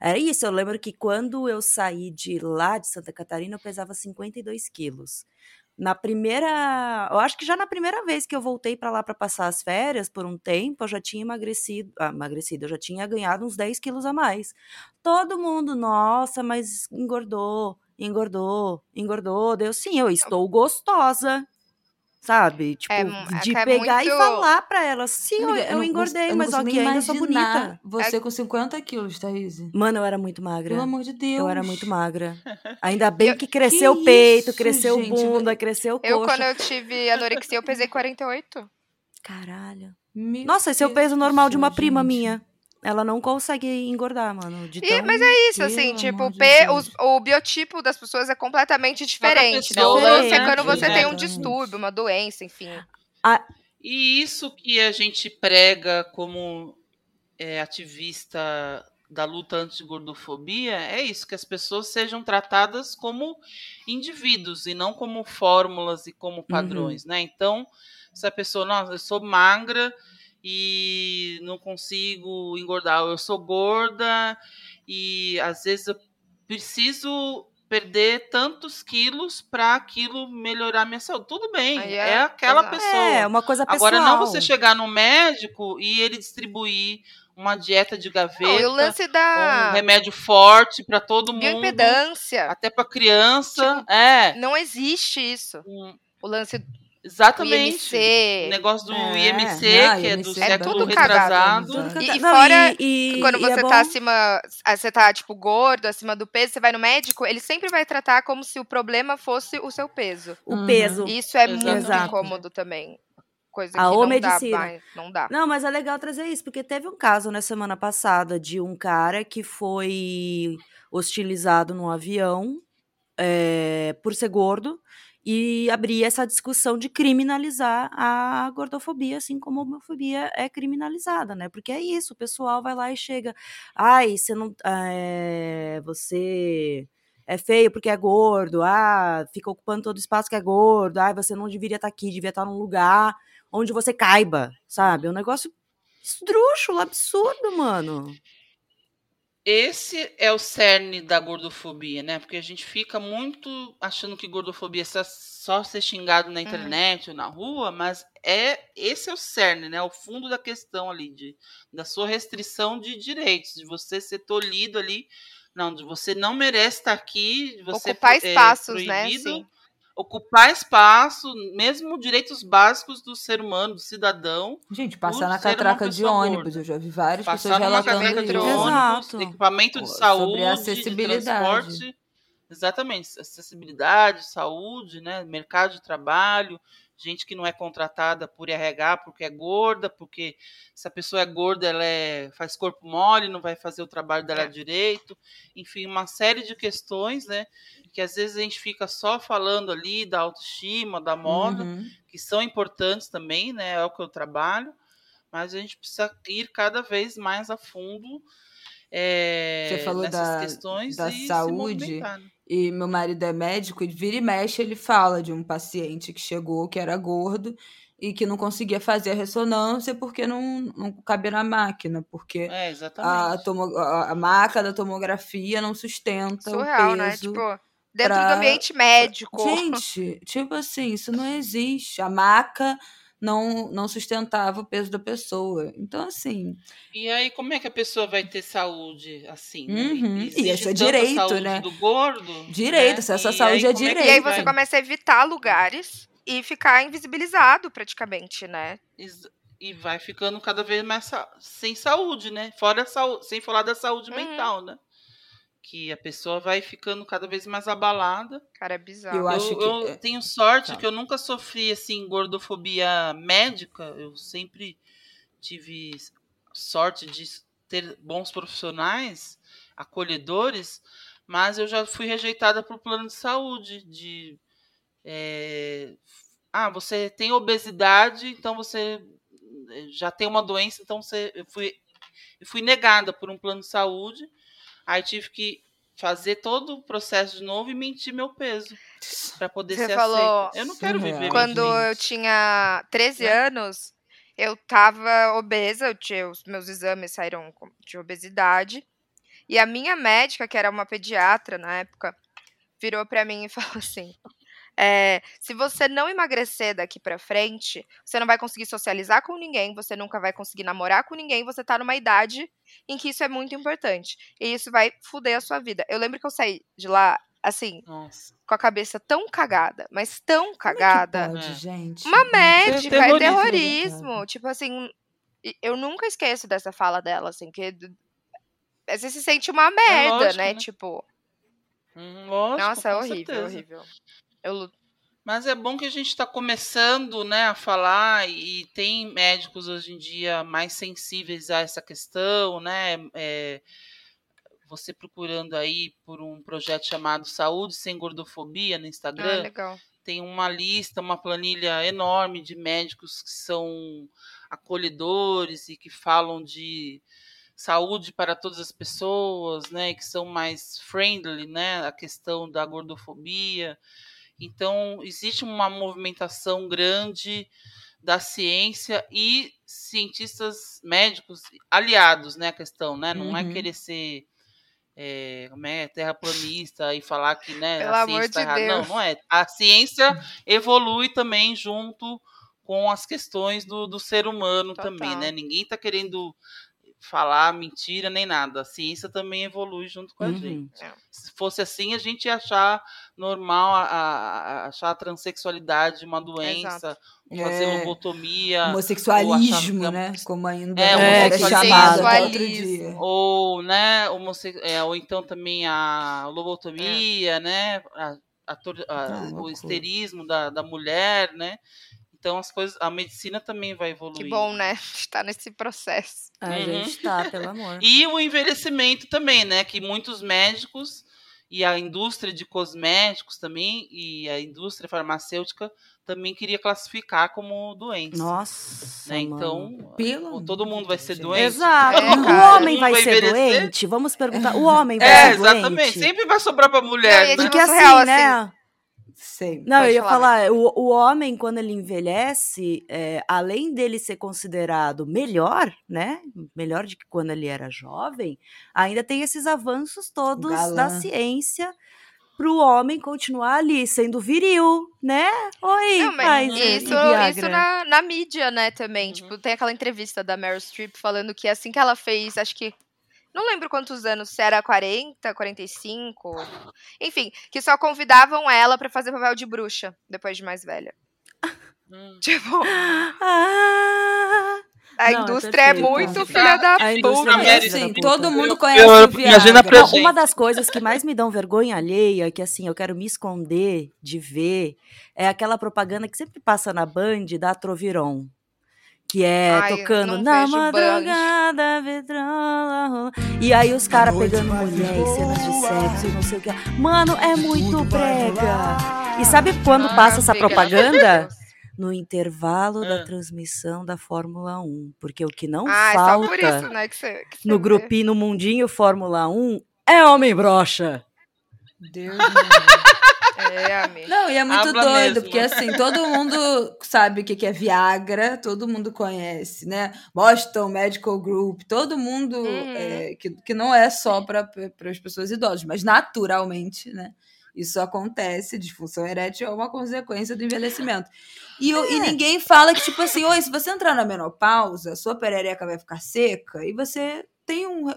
era isso. Eu lembro que quando eu saí de lá, de Santa Catarina, eu pesava 52 quilos. Na primeira, eu acho que já na primeira vez que eu voltei para lá para passar as férias por um tempo, eu já tinha emagrecido, ah, emagrecido, eu já tinha ganhado uns 10 quilos a mais. Todo mundo, nossa, mas engordou, engordou, engordou. Deu sim, eu estou gostosa sabe? Tipo, É, de é pegar e muito- falar pra elas, sim, eu, Amiga, eu não engordei, cons- eu mas nem ainda sou bonita. Você com 50 quilos, Thaís. Mano, eu era muito magra. Pelo amor de Deus. Eu era muito magra. Ainda bem que cresceu Que o peito, isso, cresceu gente? bunda, cresceu Eu, coxa. quando eu tive anorexia, eu pesei 48. Caralho. Meu Nossa, esse é o peso normal de uma prima gente. minha. Ela não consegue engordar, mano. De E- mas é isso, assim, tipo, o, de P- os- o biotipo das pessoas é completamente diferente. Né? O lance é né? quando você tem um distúrbio, uma doença, enfim. E isso que a gente prega como é, ativista da luta anti-gordofobia é isso, que as pessoas sejam tratadas como indivíduos e não como fórmulas e como padrões, né? Então, se a pessoa, nossa, eu sou magra e não consigo engordar, eu sou gorda e às vezes eu preciso perder tantos quilos para aquilo melhorar minha saúde. Tudo bem, é, é aquela pesado. pessoa. É, uma coisa pessoal. Agora, não você chegar no médico e ele distribuir uma dieta de Não, e gaveta, o lance um da remédio forte para todo mundo, bioimpedância. até para criança. Tipo, é. Não existe isso. Um- O lance Exatamente. O negócio do É, IMC, não, que é IMC do é século tudo cagado. retrasado. Tudo E, e Não, fora, e- e- quando e é você bom- tá acima, ah, você tá, tipo, gordo, acima do peso, você vai no médico, ele sempre vai tratar como se o problema fosse o seu peso. O Uhum. peso. E isso é muito Exato. incômodo também. Coisa que A não dá omedicina. mais, não dá. Não, mas é legal trazer isso, porque teve um caso na semana passada de um cara que foi hostilizado num avião é, por ser gordo e abrir essa discussão de criminalizar a gordofobia, assim como a homofobia é criminalizada, né? Porque é isso, o pessoal vai lá e chega, ai, você não, é, você é feio porque é gordo, ah, fica ocupando todo o espaço que é gordo, ah, você não deveria estar aqui, devia estar num lugar onde você caiba, sabe? É um negócio esdrúxulo, absurdo, mano. Esse é o cerne da gordofobia, né? Porque a gente fica muito achando que gordofobia é só- ser xingado na internet ou na rua, mas é esse é o cerne, né? O fundo da questão ali de da sua restrição de direitos, de você ser tolhido ali, não, de você não merece estar aqui, de você Ocupar é espaços, né? proibido Sim. Ocupar espaço, mesmo direitos básicos do ser humano, do cidadão, Gente, passar na catraca de ônibus. gorda. Eu já vi várias passar pessoas relatando cadeira de isso. ônibus, Exato. equipamento de sobre saúde, acessibilidade. de transporte. Exatamente, acessibilidade, saúde, né, mercado de trabalho, gente que não é contratada por RH porque é gorda, porque se a pessoa é gorda, ela é, faz corpo mole, não vai fazer o trabalho dela É. direito. Enfim, uma série de questões, né, que às vezes a gente fica só falando ali da autoestima, da moda, Uhum. que são importantes também, né? É o que eu trabalho, mas a gente precisa ir cada vez mais a fundo é, Você falou nessas da- questões da e saúde. né? E meu marido é médico, e vira e mexe ele fala de um paciente que chegou, que era gordo, e que não conseguia fazer a ressonância porque não, não cabia na máquina, porque É, a, exatamente. tomo, a, a maca da tomografia não sustenta Surreal, o né? peso. Tipo, dentro pra- do ambiente médico. Gente, tipo assim, isso não existe. A maca não, não sustentava o peso da pessoa. Então, assim, E aí, como é que a pessoa vai ter saúde assim? né? Uhum. E Exige isso é direito, saúde né? do gordo. Direito, né? saúde aí, é que direito. E aí vai? você começa a evitar lugares e ficar invisibilizado praticamente, né? Ex- E vai ficando cada vez mais sa- sem saúde, né? Fora a sau- sem falar da saúde Uhum. mental, né? Que a pessoa vai ficando cada vez mais abalada. Cara, é bizarro. Eu acho que- eu tenho sorte Tá. que eu nunca sofri assim gordofobia médica. Eu sempre tive sorte de ter bons profissionais, acolhedores, mas eu já fui rejeitada por plano de saúde de é, ah, você tem obesidade, então você eh, já tem uma doença, então você eu fui eu fui negada por um plano de saúde. Aí tive que fazer todo o processo de novo e mentir meu peso para poder Você ser falou- aceita. Eu não quero viver Quando eu tinha 13 Né? anos, eu tava obesa, eu tinha, os meus exames saíram com- de obesidade. E a minha médica, que era uma pediatra na época, virou pra mim e falou assim: é, se você não emagrecer daqui pra frente, você não vai conseguir socializar com ninguém, você nunca vai conseguir namorar com ninguém, você tá numa idade em que isso é muito importante. E isso vai fuder a sua vida. Eu lembro que eu saí de lá, assim, Nossa. com a cabeça tão cagada, mas tão Como é que cagada. pode, É. gente? Uma médica, é terrorismo, terrorismo. Tipo assim, eu nunca esqueço dessa fala dela, assim, que você se sente uma merda, lógico, né? né? Tipo, Hum, lógico, nossa, é horrível, certeza. horrível. Eu Mas é bom que a gente está começando né, a falar e tem médicos hoje em dia mais sensíveis a essa questão, né? É, você procurando aí por um projeto chamado Saúde Sem Gordofobia no Ah, Instagram, legal. tem uma lista, uma planilha enorme de médicos que são acolhedores e que falam de saúde para todas as pessoas, né, que são mais friendly, né, a questão da gordofobia. Então, existe uma movimentação grande da ciência e cientistas médicos aliados, né, a questão, né, não é Uhum. querer ser é, como é, terraplanista e falar que né, Pelo a ciência está de errada. Não, não é. A ciência evolui também junto com as questões do, do ser humano também, Total. né? Ninguém está querendo falar mentira nem nada. A ciência também evolui junto com a Uhum. gente. É. Se fosse assim, a gente ia achar normal a, a- a- achar a transexualidade uma doença, fazer É. lobotomia. Homossexualismo, achar- né? Como ainda É, era homossexualismo. chamado outro dia. ou né homosse- é, ou então também a lobotomia né a- a a- Ah, o esterismo da, da mulher né então as coisas a medicina também vai evoluir Que bom, né? Estar nesse processo. A Uhum. gente tá, pelo amor. e o envelhecimento também né que muitos médicos e a indústria de cosméticos também e a indústria farmacêutica também queria classificar como doença Nossa. né? então Pelo todo mundo vai ser doente Exato. É, o homem vai vai ser envelhecer. doente? Vamos perguntar. O homem vai é ser doente? exatamente sempre vai sobrar para mulher e né? Porque assim, surreal, né? Sei. Não, eu ia falar, falar, o, o homem, quando ele envelhece, é, além dele ser considerado melhor, né? Melhor do que quando ele era jovem, ainda tem esses avanços todos da Galã. ciência para o homem continuar ali, sendo viril, né? Oi, Não, mas Pfizer e isso, isso na, na mídia, né, também. Uhum. Tipo, tem aquela entrevista da Meryl Streep falando que assim que ela fez, acho que. Não lembro quantos anos, se era 40, 45. Enfim, que só convidavam ela pra fazer papel de bruxa depois de mais velha. Hum. Tipo, Ah, a Não, é indústria é, perfeito. muito Fica- filha da puta. é É assim, puta. todo mundo Eu- conhece eu- o Viagra. Não, uma das coisas que mais me dão vergonha alheia, que assim, eu quero me esconder de ver, é aquela propaganda que sempre passa na Band da Troviron. Que é Ai, tocando na madrugada, vitrola. rola". E aí os caras pegando mulher em cenas de sexo e não sei o que. Mano, é muito brega. E sabe quando Ah, passa essa propaganda? No intervalo da Ah. transmissão da Fórmula 1. Porque o que não Ah, é só falta por isso, né, que você, que você no vê. grupinho, no mundinho Fórmula 1 é homem brocha. Deus me livre. É, amiga. Não, e é muito Habla doido, mesmo. porque assim, todo mundo sabe o que é Viagra, todo mundo conhece, né? Boston Medical Group, todo mundo Uhum. é, que, que não é só para as pessoas idosas, mas naturalmente, né? Isso acontece, disfunção erétil é uma consequência do envelhecimento. E, É. e ninguém fala que, tipo assim, oi, se você entrar na menopausa, sua perereca vai ficar seca e você tem um,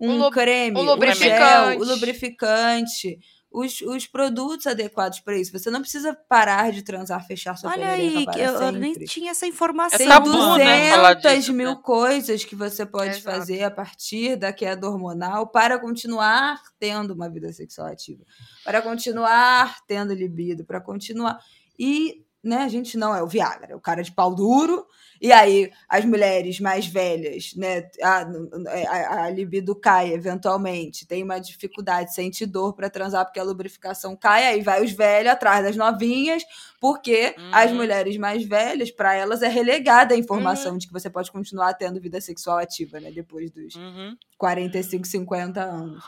um, Um creme, um um gel, lubrificante. o lubrificante, os, os produtos adequados para isso. Você não precisa parar de transar, fechar sua Olha aí, eu, eu nem tinha essa informação. Tem É tabu, né, falar 200 disso, mil né? coisas que você pode Exato. fazer a partir da queda hormonal para continuar tendo uma vida sexual ativa, para continuar tendo libido, para continuar. E, né, a gente não é o Viagra, é o cara de pau duro. E aí, as mulheres mais velhas, né, a, a, a libido cai eventualmente, tem uma dificuldade, sente dor para transar porque a lubrificação cai, aí vai os velhos atrás das novinhas, porque as Uhum. mulheres mais velhas, para elas, é relegada a informação de que você pode continuar tendo vida sexual ativa, né? Depois dos Uhum. 45, 50 anos.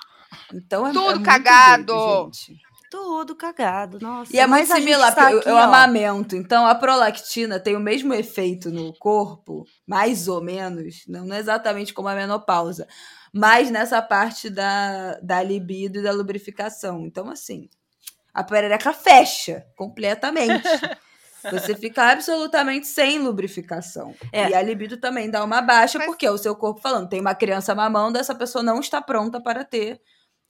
Então é, Tudo é cagado. doido, gente. Tudo cagado, nossa. E é muito similar, tá eu, aqui, eu amamento. Então a prolactina tem o mesmo efeito no corpo, mais ou menos, não, não exatamente como a menopausa, mas nessa parte da, da libido e da lubrificação. Então, assim, a perereca fecha completamente. Você fica absolutamente sem lubrificação. É. E a libido também dá uma baixa, Mas- porque é o seu corpo falando, tem uma criança mamando, essa pessoa não está pronta para ter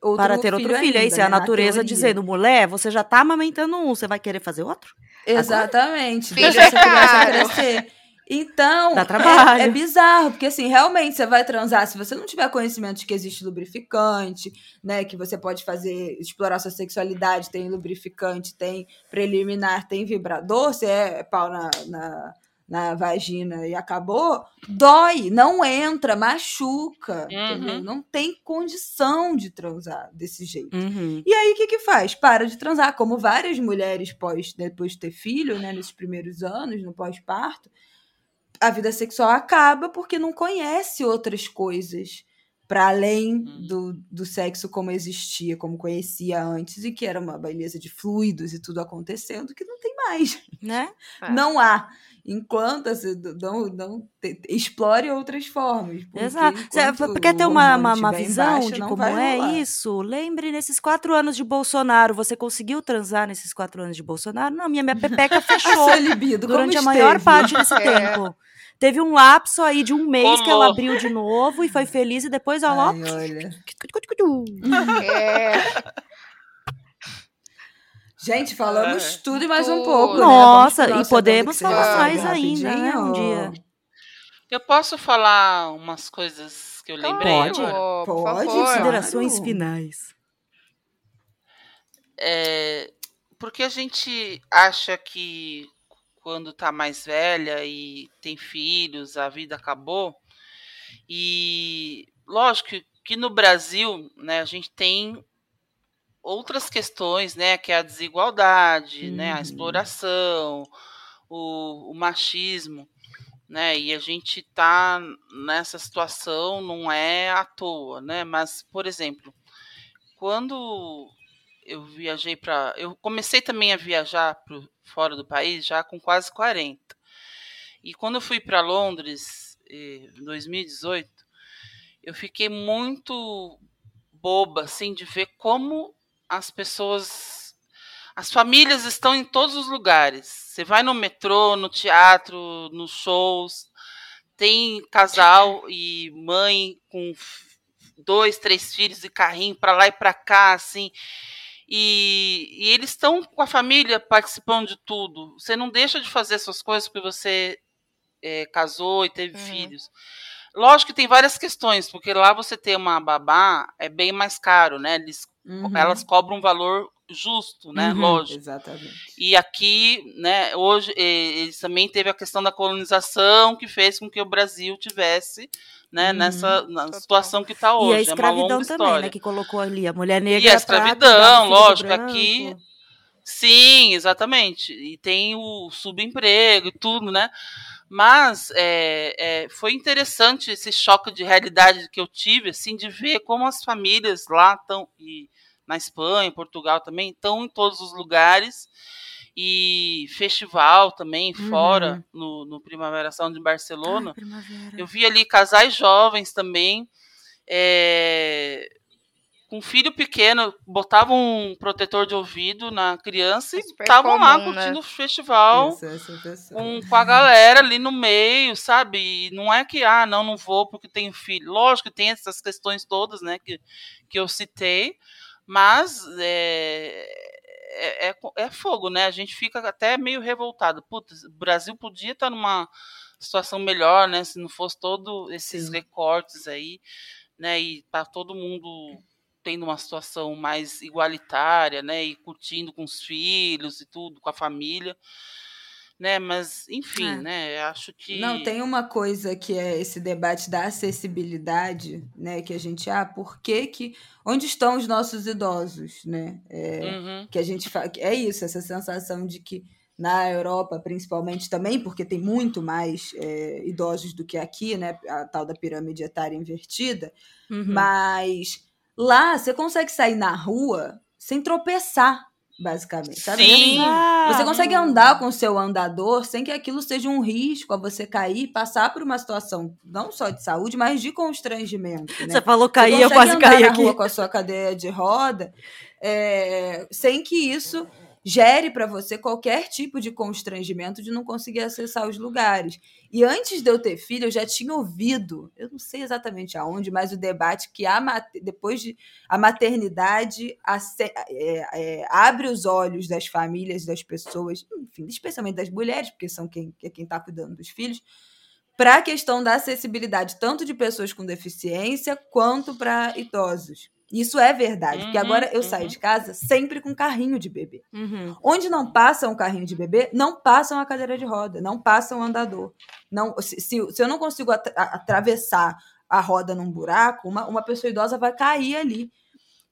outro Para ter outro filho. ainda, Isso é a né, na natureza dizendo, mulher, você já tá amamentando um, você vai querer fazer outro? Exatamente. Deixa essa é criança caro. crescer. Então. É, é bizarro, porque assim, realmente você vai transar, se você não tiver conhecimento de que existe lubrificante, né, que você pode fazer, explorar sua sexualidade, tem lubrificante, tem preliminar, tem vibrador, você é pau na, na, na vagina e acabou, dói, não entra, machuca? Uhum. Não tem condição de transar desse jeito. Uhum. E aí, o que que faz? Para de transar. Como várias mulheres pós, depois de ter filho, né, nesses primeiros anos, no pós-parto, a vida sexual acaba porque não conhece outras coisas para além Hum. do, do sexo como existia, como conhecia antes, e que era uma beleza de fluidos e tudo acontecendo, que não tem mais. Né? É. Não há. Enquanto você não, não te- explore outras formas. porque Exato. Cê enquanto quer ter uma, uma, uma visão baixa, de como é rolar. isso? Lembre, nesses quatro anos de Bolsonaro, você conseguiu transar nesses quatro anos de Bolsonaro? Não, minha, minha pepeca fechou libido, durante a maior parte desse É. tempo. Teve um lapso aí de um mês que ela abriu de novo e foi feliz e depois ela. ó, Ai, olha. É, Gente, falamos É. tudo e mais um pouco. né? Nossa, pro e podemos falar mais ainda, né, um dia. Eu posso falar umas coisas que eu lembrei Pode. agora? Pode, favor. Considerações Claro. finais. É, porque a gente acha que quando tá mais velha e tem filhos, a vida acabou. E lógico que- no Brasil, né, a gente tem outras questões, né, que é a desigualdade, né, a Uhum. exploração, o, o machismo, né, e a gente tá nessa situação não é à toa, né, mas por exemplo, quando eu viajei para, eu comecei também a viajar pro, fora do país já com quase 40. E quando eu fui para Londres eh, em 2018, eu fiquei muito boba assim de ver como as pessoas as famílias estão em todos os lugares. Você vai no metrô, no teatro, nos shows, tem casal e mãe com dois, três filhos e carrinho para lá e para cá, assim. E, e eles estão com a família participando de tudo. Você não deixa de fazer suas coisas porque você eh, casou e teve Uhum. filhos. Lógico que tem várias questões, porque lá você ter uma babá é bem mais caro, né? Eles, Uhum, Elas cobram um valor justo, né? Uhum. Lógico. Exatamente. E aqui, né, hoje, eles também teve a questão da colonização que fez com que o Brasil tivesse, né, Uhum. nessa situação que está hoje. e a é escravidão longa também, né? Que colocou ali a mulher negra. E a escravidão, lógico, aqui- Sim, exatamente. E tem o subemprego e tudo, né? Mas é, é, foi interessante esse choque de realidade que eu tive, assim, de ver como as famílias lá estão, e na Espanha, em Portugal também, estão em todos os lugares. E festival também, Uhum. fora, no, no Primavera Sound de Barcelona. Primavera. Eu vi ali casais jovens também, é, com filho pequeno, botavam um protetor de ouvido na criança e estavam lá né? curtindo o festival Isso, com a galera ali no meio, sabe? E não é que, ah, não, não vou porque tenho filho. Lógico que tem essas questões todas, né, que, que eu citei, mas é, é, é, é fogo, né? A gente fica até meio revoltado. Putz, o Brasil podia estar numa situação melhor, né? Se não fosse todos esses Sim. recortes aí, né? E tá todo mundo tendo uma situação mais igualitária, né? E curtindo com os filhos e tudo, com a família, né? Mas, enfim, É. né? Acho que. Não, tem uma coisa que é esse debate da acessibilidade, né? Que a gente, ah, por que que... Onde estão os nossos idosos, né? É, Uhum. que a gente fa... é isso, essa sensação de que na Europa, principalmente também, porque tem muito mais é, idosos do que aqui, né? A tal da pirâmide etária invertida, Uhum. mas lá você consegue sair na rua sem tropeçar, basicamente. Sabe? Sim. Ah, Você consegue andar com o seu andador sem que aquilo seja um risco a você cair e passar por uma situação não só de saúde, mas de constrangimento. Né? Você falou Você cair, eu consegue quase andar caí na aqui. rua com a sua cadeira de roda é, sem que isso gere para você qualquer tipo de constrangimento de não conseguir acessar os lugares. E antes de eu ter filho, eu já tinha ouvido, eu não sei exatamente aonde, mas o debate que a depois de a maternidade ace- é, é, abre os olhos das famílias, das pessoas, enfim, especialmente das mulheres, porque são quem é quem está cuidando dos filhos, para a questão da acessibilidade tanto de pessoas com deficiência quanto para idosos. Isso é verdade, porque Uhum, agora eu saio uhum. de casa sempre com carrinho de bebê. Uhum. Onde não passa um carrinho de bebê, não passa uma cadeira de roda, não passa um andador. Não, se, se, se eu não consigo atra- a- atravessar a roda num buraco, uma, uma pessoa idosa vai cair ali.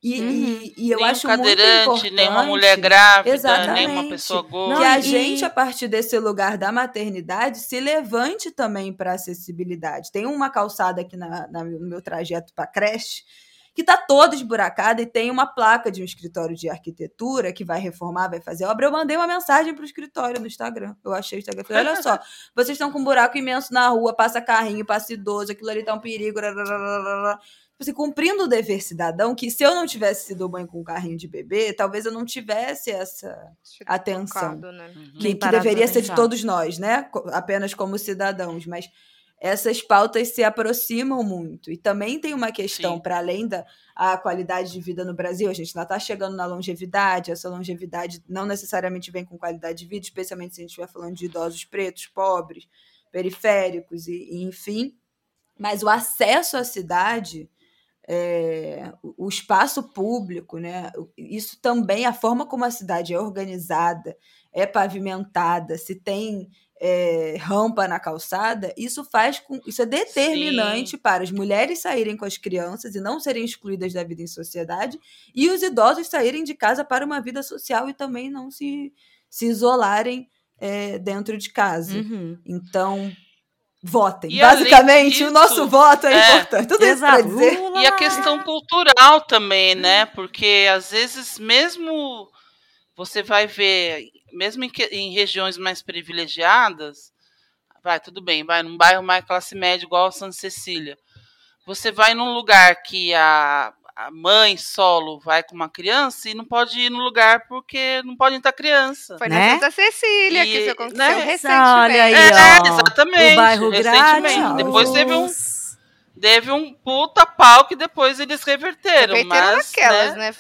E, Uhum. e, e eu nem acho um muito cadeirante, importante nem uma mulher grávida, nem uma Exatamente. pessoa que gorda. a e- gente, a partir desse lugar da maternidade, se levante também para acessibilidade. Tem uma calçada aqui na, na- no meu trajeto para creche que está toda esburacada e tem uma placa de um escritório de arquitetura que vai reformar, vai fazer obra. Eu mandei uma mensagem pro escritório no Instagram. Eu achei o Instagram. Falei, olha só, vocês estão com um buraco imenso na rua, passa carrinho, passa idoso, aquilo ali tá um perigo. rarararara. assim, cumprindo o dever cidadão, que se eu não tivesse sido mãe com um carrinho de bebê, talvez eu não tivesse essa atenção. Tocado, né? Uhum. que, que deveria ser de todos nós, né? Apenas como cidadãos, mas essas pautas se aproximam muito. E também tem uma questão, para além da a qualidade de vida no Brasil, a gente ainda está chegando na longevidade, essa longevidade não necessariamente vem com qualidade de vida, especialmente se a gente estiver falando de idosos pretos, pobres, periféricos, e, e enfim. Mas o acesso à cidade é, o espaço público, né? Isso também, a forma como a cidade é organizada, é pavimentada, se tem é, rampa na calçada, isso faz com. Isso é determinante para as mulheres saírem com as crianças e não serem excluídas da vida em sociedade, e os idosos saírem de casa para uma vida social e também não se, se isolarem é, dentro de casa. Uhum. Então, votem. E Basicamente, disso, o nosso voto é, é. importante. Tudo isso para Exato. dizer. E a questão cultural também, né? Porque às vezes, mesmo você vai ver, mesmo em, que- em regiões mais privilegiadas, vai, tudo bem, vai num bairro mais classe média, igual a Santa Cecília. Você vai num lugar que a, a mãe solo vai com uma criança e não pode ir no lugar porque não pode entrar criança. Foi Né? na Santa Cecília que E, isso aconteceu né? recentemente. Olha aí, É, ó. exatamente. O bairro recentemente. grátis. Depois teve um, teve um puta pau que depois eles reverteram. Reverteram mas, naquelas, né? né?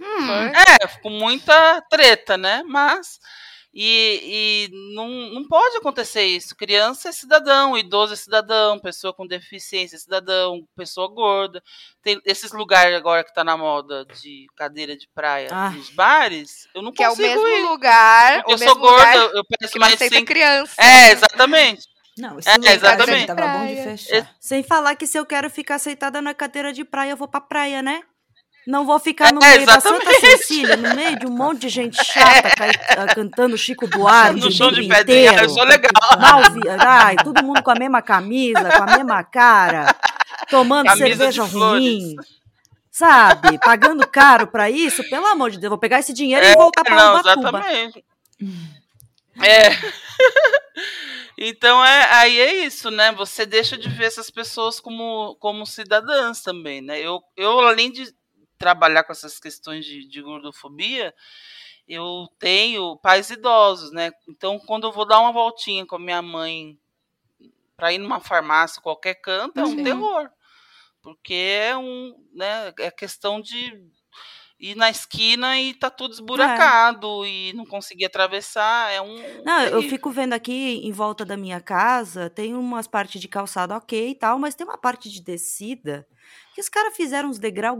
Hum. É, com muita treta, né? Mas. E, e não, não pode acontecer isso. Criança é cidadão, idoso é cidadão, pessoa com deficiência é cidadão, pessoa gorda. Tem esses lugares agora que tá na moda de cadeira de praia Ah. nos bares, eu não Que é o consigo mesmo ir. lugar, eu mesmo sou gorda, lugar eu peço que não mais cinco. criança. É, exatamente. Não, esse É, lugar exatamente. tava bom de fechar. Sem falar que se eu quero ficar aceitada na cadeira de praia, eu vou pra praia, né? Não vou ficar no É, meio da Santa exatamente. Cecília, no meio de um monte de gente chata ah, cantando Chico Buarque No dia de pedrinha, eu sou legal. Ai, todo mundo com a mesma camisa, com a mesma cara, tomando Camisa cerveja flores. ruim. Sabe? Pagando caro pra isso, pelo amor de Deus, vou pegar esse dinheiro É, e voltar pra não, Ubatuba. exatamente. É. Então é, aí é isso, né? Você deixa de ver essas pessoas como, como cidadãs também, né? Eu, eu, além de trabalhar com essas questões de, de gordofobia, eu tenho pais idosos, né? Então, quando eu vou dar uma voltinha com a minha mãe para ir numa farmácia, qualquer canto, é um Sim. terror. Porque é um, né, é questão de ir na esquina e tá tudo esburacado e não conseguir atravessar, é um Não, eu fico vendo aqui em volta da minha casa, tem umas partes de calçado ok e tal, mas tem uma parte de descida que os caras fizeram uns degrau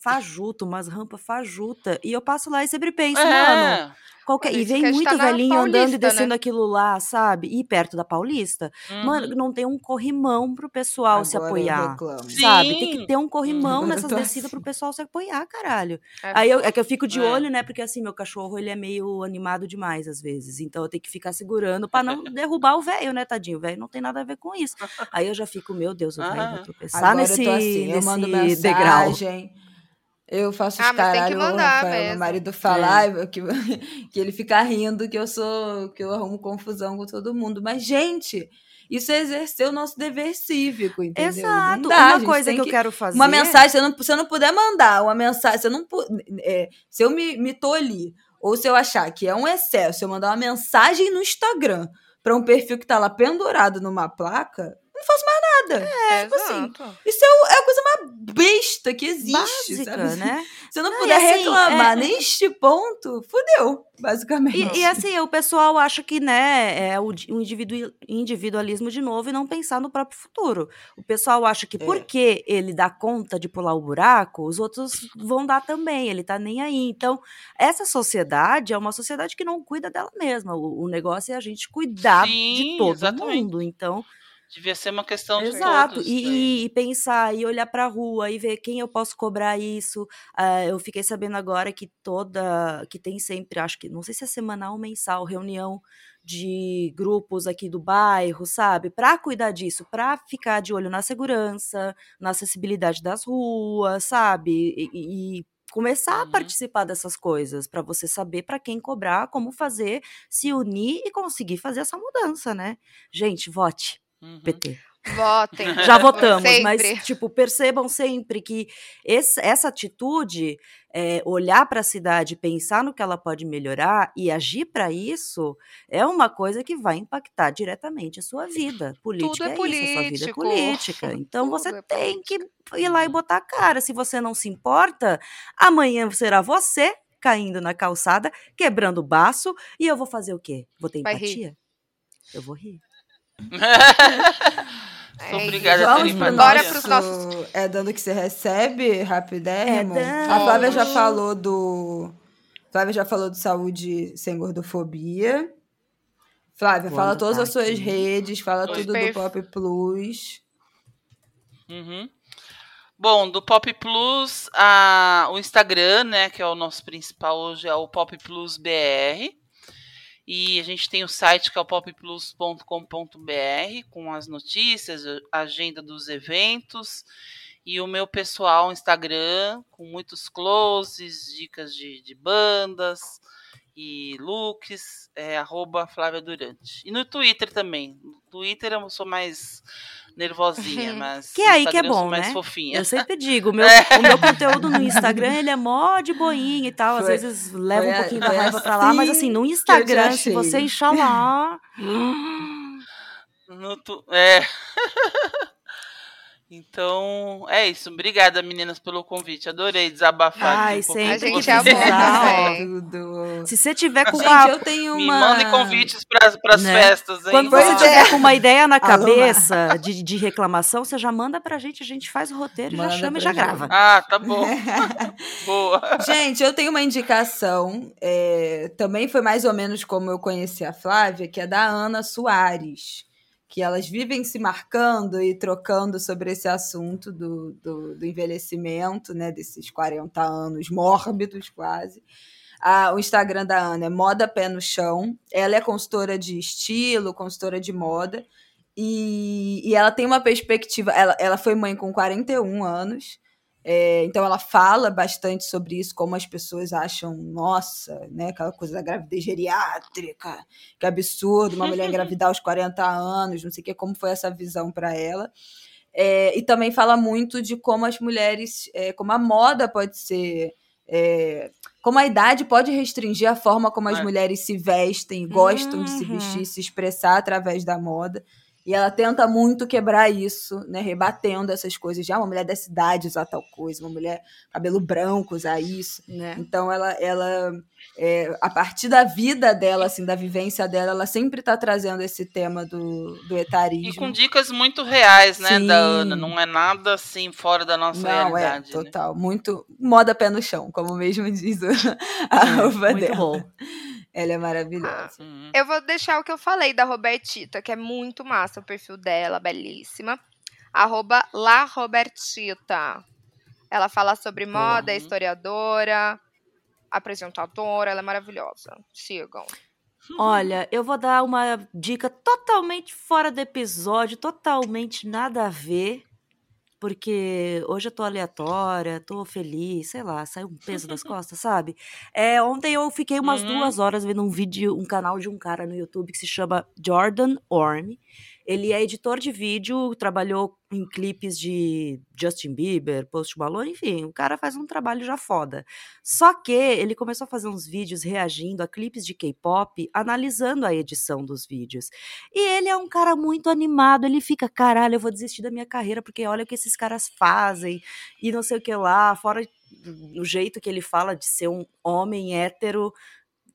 fajuto, umas rampas fajuta, e eu passo lá e sempre penso, mano, É. qualquer... E vem muito velhinho andando e né? descendo aquilo lá, sabe? E perto da Paulista, mano, Uhum. não tem um corrimão pro pessoal se Agora eu apoiar. Sabe? Tem que ter um corrimão eu nessas descidas assim. pro pessoal se apoiar, caralho. É Aí eu- é que eu fico de É. olho, né? Porque assim, meu cachorro, ele é meio animado demais às vezes. Então eu tenho que ficar segurando pra não derrubar o velho, né, tadinho? O velho não tem nada a ver com isso. Aí eu já fico, meu Deus, o velho vai Ah. tropeçar Agora nesse, eu tô assim, eu nesse mando degrau. Eu faço os Ah, mas tem que caralho, o Rafael, meu marido falar que, que ele fica rindo que eu sou que eu arrumo confusão com todo mundo. Mas, gente, isso é exercer o nosso dever cívico, entendeu? Exato. Dá, a Uma coisa que eu quero fazer. Uma mensagem, se eu não, se eu não puder mandar uma mensagem, se eu não é, se eu me, me tolir, ou se eu achar que é um excesso, eu mandar uma mensagem no Instagram para um perfil que tá lá pendurado numa placa, não faço mais nada. É, tipo assim, exato. Isso é, é a coisa mais besta que existe, Básica, sabe? né? Se eu não Não, puder assim, reclamar é- neste ponto, fudeu, basicamente. E, e, assim, o pessoal acha que, né, é o, di- o individu- individualismo de novo e não pensar no próprio futuro. O pessoal acha que É. porque ele dá conta de pular o buraco, os outros vão dar também, ele tá nem aí. Então, essa sociedade é uma sociedade que não cuida dela mesma. O, o negócio é a gente cuidar de Sim, todo exatamente. mundo. Então, Devia ser uma questão de Exato, todos. e, né? e- e pensar, e olhar pra rua, e ver quem eu posso cobrar isso. Ah, eu fiquei sabendo agora que toda, que tem sempre, acho que, não sei se é semanal ou mensal, reunião de grupos aqui do bairro, sabe? Pra cuidar disso, pra ficar de olho na segurança, na acessibilidade das ruas, sabe? E, e- começar a Uhum. participar dessas coisas, pra você saber pra quem cobrar, como fazer, se unir e conseguir fazer essa mudança, né? Gente, vote. Uhum. PT. Votem. Já votamos, Sempre. mas, tipo, percebam sempre que esse- essa atitude, é, olhar para a cidade, pensar no que ela pode melhorar e agir para isso, é uma coisa que vai impactar diretamente a sua vida. Política é é, isso, a sua vida é política. Então Tudo você é tem que ir lá e botar a cara. Se você não se importa, amanhã será você caindo na calçada, quebrando o baço, e eu vou fazer o quê? Vou ter empatia? Eu vou rir. É Obrigada, pro Felipe. Bora pros nossos- É dando que você recebe, rapidérrimo. É A Flávia já falou do... Flávia já falou do saúde sem gordofobia. Flávia, fala todas tá as suas aqui. redes, fala Oi. tudo do Perf- Pop Plus. Uhum. Bom, do Pop Plus, a, o Instagram, né, que é o nosso principal hoje, é o Pop Plus BR. E a gente tem o site que é o popplus.com.br, com as notícias, a agenda dos eventos. E o meu pessoal Instagram, com muitos closes, dicas de, de bandas e looks, é arroba Flávia Durante. E no Twitter também. No Twitter eu sou mais nervosinha, mas Que é aí que é bom, mais né? fofinha. Eu sempre digo, o meu, o meu conteúdo no Instagram, ele é mó de boinha e tal. Às Foi- vezes leva um a- pouquinho da raiva pra lá, mas assim assim, no Instagram, se você enxalar. No tu- É. Então, é isso. Obrigada, meninas, pelo convite. Adorei desabafar Ai, um sempre A gente amou. Tudo. Se você tiver com Gente, uma. eu tenho Me uma... mandem convites para as Né? festas, hein? Quando você é. tiver com uma ideia na cabeça de, de reclamação, você já manda pra gente, a gente faz o roteiro, já Manda chama e já gente. grava. Ah, tá bom. Boa. Gente, eu tenho uma indicação. é, também foi mais ou menos como eu conheci a Flávia, que é da Ana Soares. Que elas vivem se marcando e trocando sobre esse assunto do, do, do envelhecimento, né? Desses 40 anos mórbidos, quase. Ah, o Instagram da Ana é Moda Pé no Chão. Ela é consultora de estilo, consultora de moda. E, e ela tem uma perspectiva. Ela, ela foi mãe com 41 anos. É, então ela fala bastante sobre isso, como as pessoas acham, nossa, né, aquela coisa da gravidez geriátrica, que absurdo, uma mulher engravidar aos 40 anos, não sei o que, como foi essa visão para ela. É, e também fala muito de como as mulheres, é, como a moda pode ser. é, como a idade pode restringir a forma como as mulheres se vestem, gostam de se Uhum. vestir, se expressar através da moda. E ela tenta muito quebrar isso, né? Rebatendo essas coisas de ah, uma mulher dessa idade usar tal coisa, uma mulher cabelo branco usar isso. Né? Então ela, ela é, a partir da vida dela, assim, da vivência dela, ela sempre tá trazendo esse tema do, do etarismo. E com dicas muito reais, né, Sim. da Ana. Não é nada assim fora da nossa Não, é, realidade. né? total. Muito moda pé no chão, como mesmo diz a É, Muito dela. bom. Ela é maravilhosa. Uhum. Eu vou deixar o que eu falei da Robertita, que é muito massa o perfil dela, belíssima. Arroba La Robertita. Ela fala sobre moda, é Uhum. historiadora, apresentadora, ela é maravilhosa. Sigam. Olha, eu vou dar uma dica totalmente fora do episódio, totalmente nada a ver, porque hoje eu tô aleatória, tô feliz, sei lá, saiu um peso das costas, sabe? É, ontem eu fiquei umas Uhum. duas horas vendo um vídeo, um canal de um cara no YouTube que se chama Jordan Orme. Ele é editor de vídeo, trabalhou em clipes de Justin Bieber, Post Malone, enfim, o cara faz um trabalho já foda. Só que ele começou a fazer uns vídeos reagindo a clipes de K-pop, analisando a edição dos vídeos. E ele é um cara muito animado, ele fica, caralho, eu vou desistir da minha carreira porque olha o que esses caras fazem e não sei o que lá, fora o jeito que ele fala de ser um homem hétero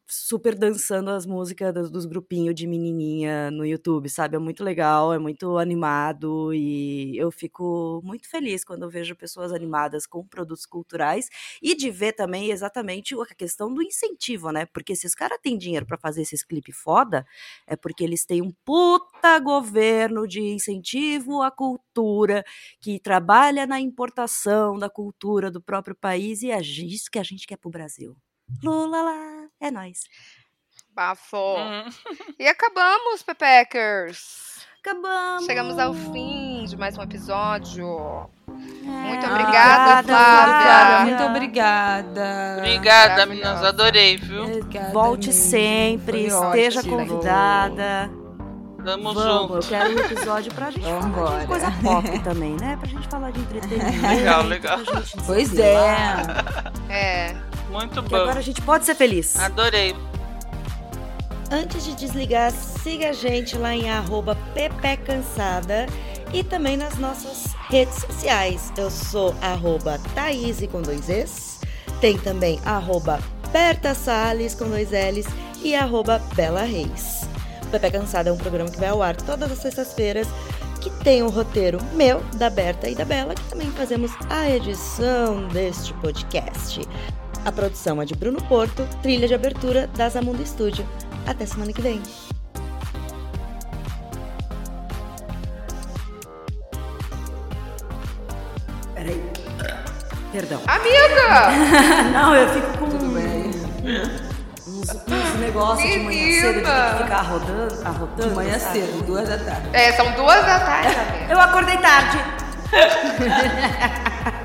super dançando as músicas dos, dos grupinhos de menininha no YouTube, sabe? É muito legal, é muito animado e eu fico muito feliz quando eu vejo pessoas animadas com produtos culturais e de ver também exatamente a questão do incentivo, né? Porque se os caras têm dinheiro para fazer esses clipes foda, é porque eles têm um puta governo de incentivo à cultura que trabalha na importação da cultura do próprio país e é isso que a gente quer pro Brasil. Lula lá, é nóis. Bafo. Uhum. E acabamos, Pepeckers. Acabamos. Chegamos ao fim de mais um episódio. Muito É, obrigada, Flávia. Flávia, muito obrigada. Obrigada, meninas. Adorei, viu? Obrigada Volte mesmo. sempre, Foi esteja ótimo. convidada. Tamo Vamos, junto. eu quero um episódio pra gente falar Vambora. de coisa pop também, né? Pra gente falar de entretenimento. Legal, legal. Pois é. É. Muito Que bom. agora a gente pode ser feliz. Adorei. Antes de desligar, siga a gente lá em arroba ppcansada e também nas nossas redes sociais. Eu sou arroba Thaís com dois Es, tem também arroba Berta Salles com dois L's e arroba Bela Reis. O Pepe Cansada é um programa que vai ao ar todas as sextas-feiras, que tem o roteiro meu, da Berta e da Bela, que também fazemos a edição deste podcast. A produção é de Bruno Porto, trilha de abertura da Zamundo Studio. Até semana que vem. Peraí. Perdão. Amiga! Não, eu fico com Tudo bem. uns, uns negócios de manhã cedo de ficar rodando, arrotando. De manhã sabe? cedo, duas da tarde. É, são duas da tarde. Eu acordei tarde.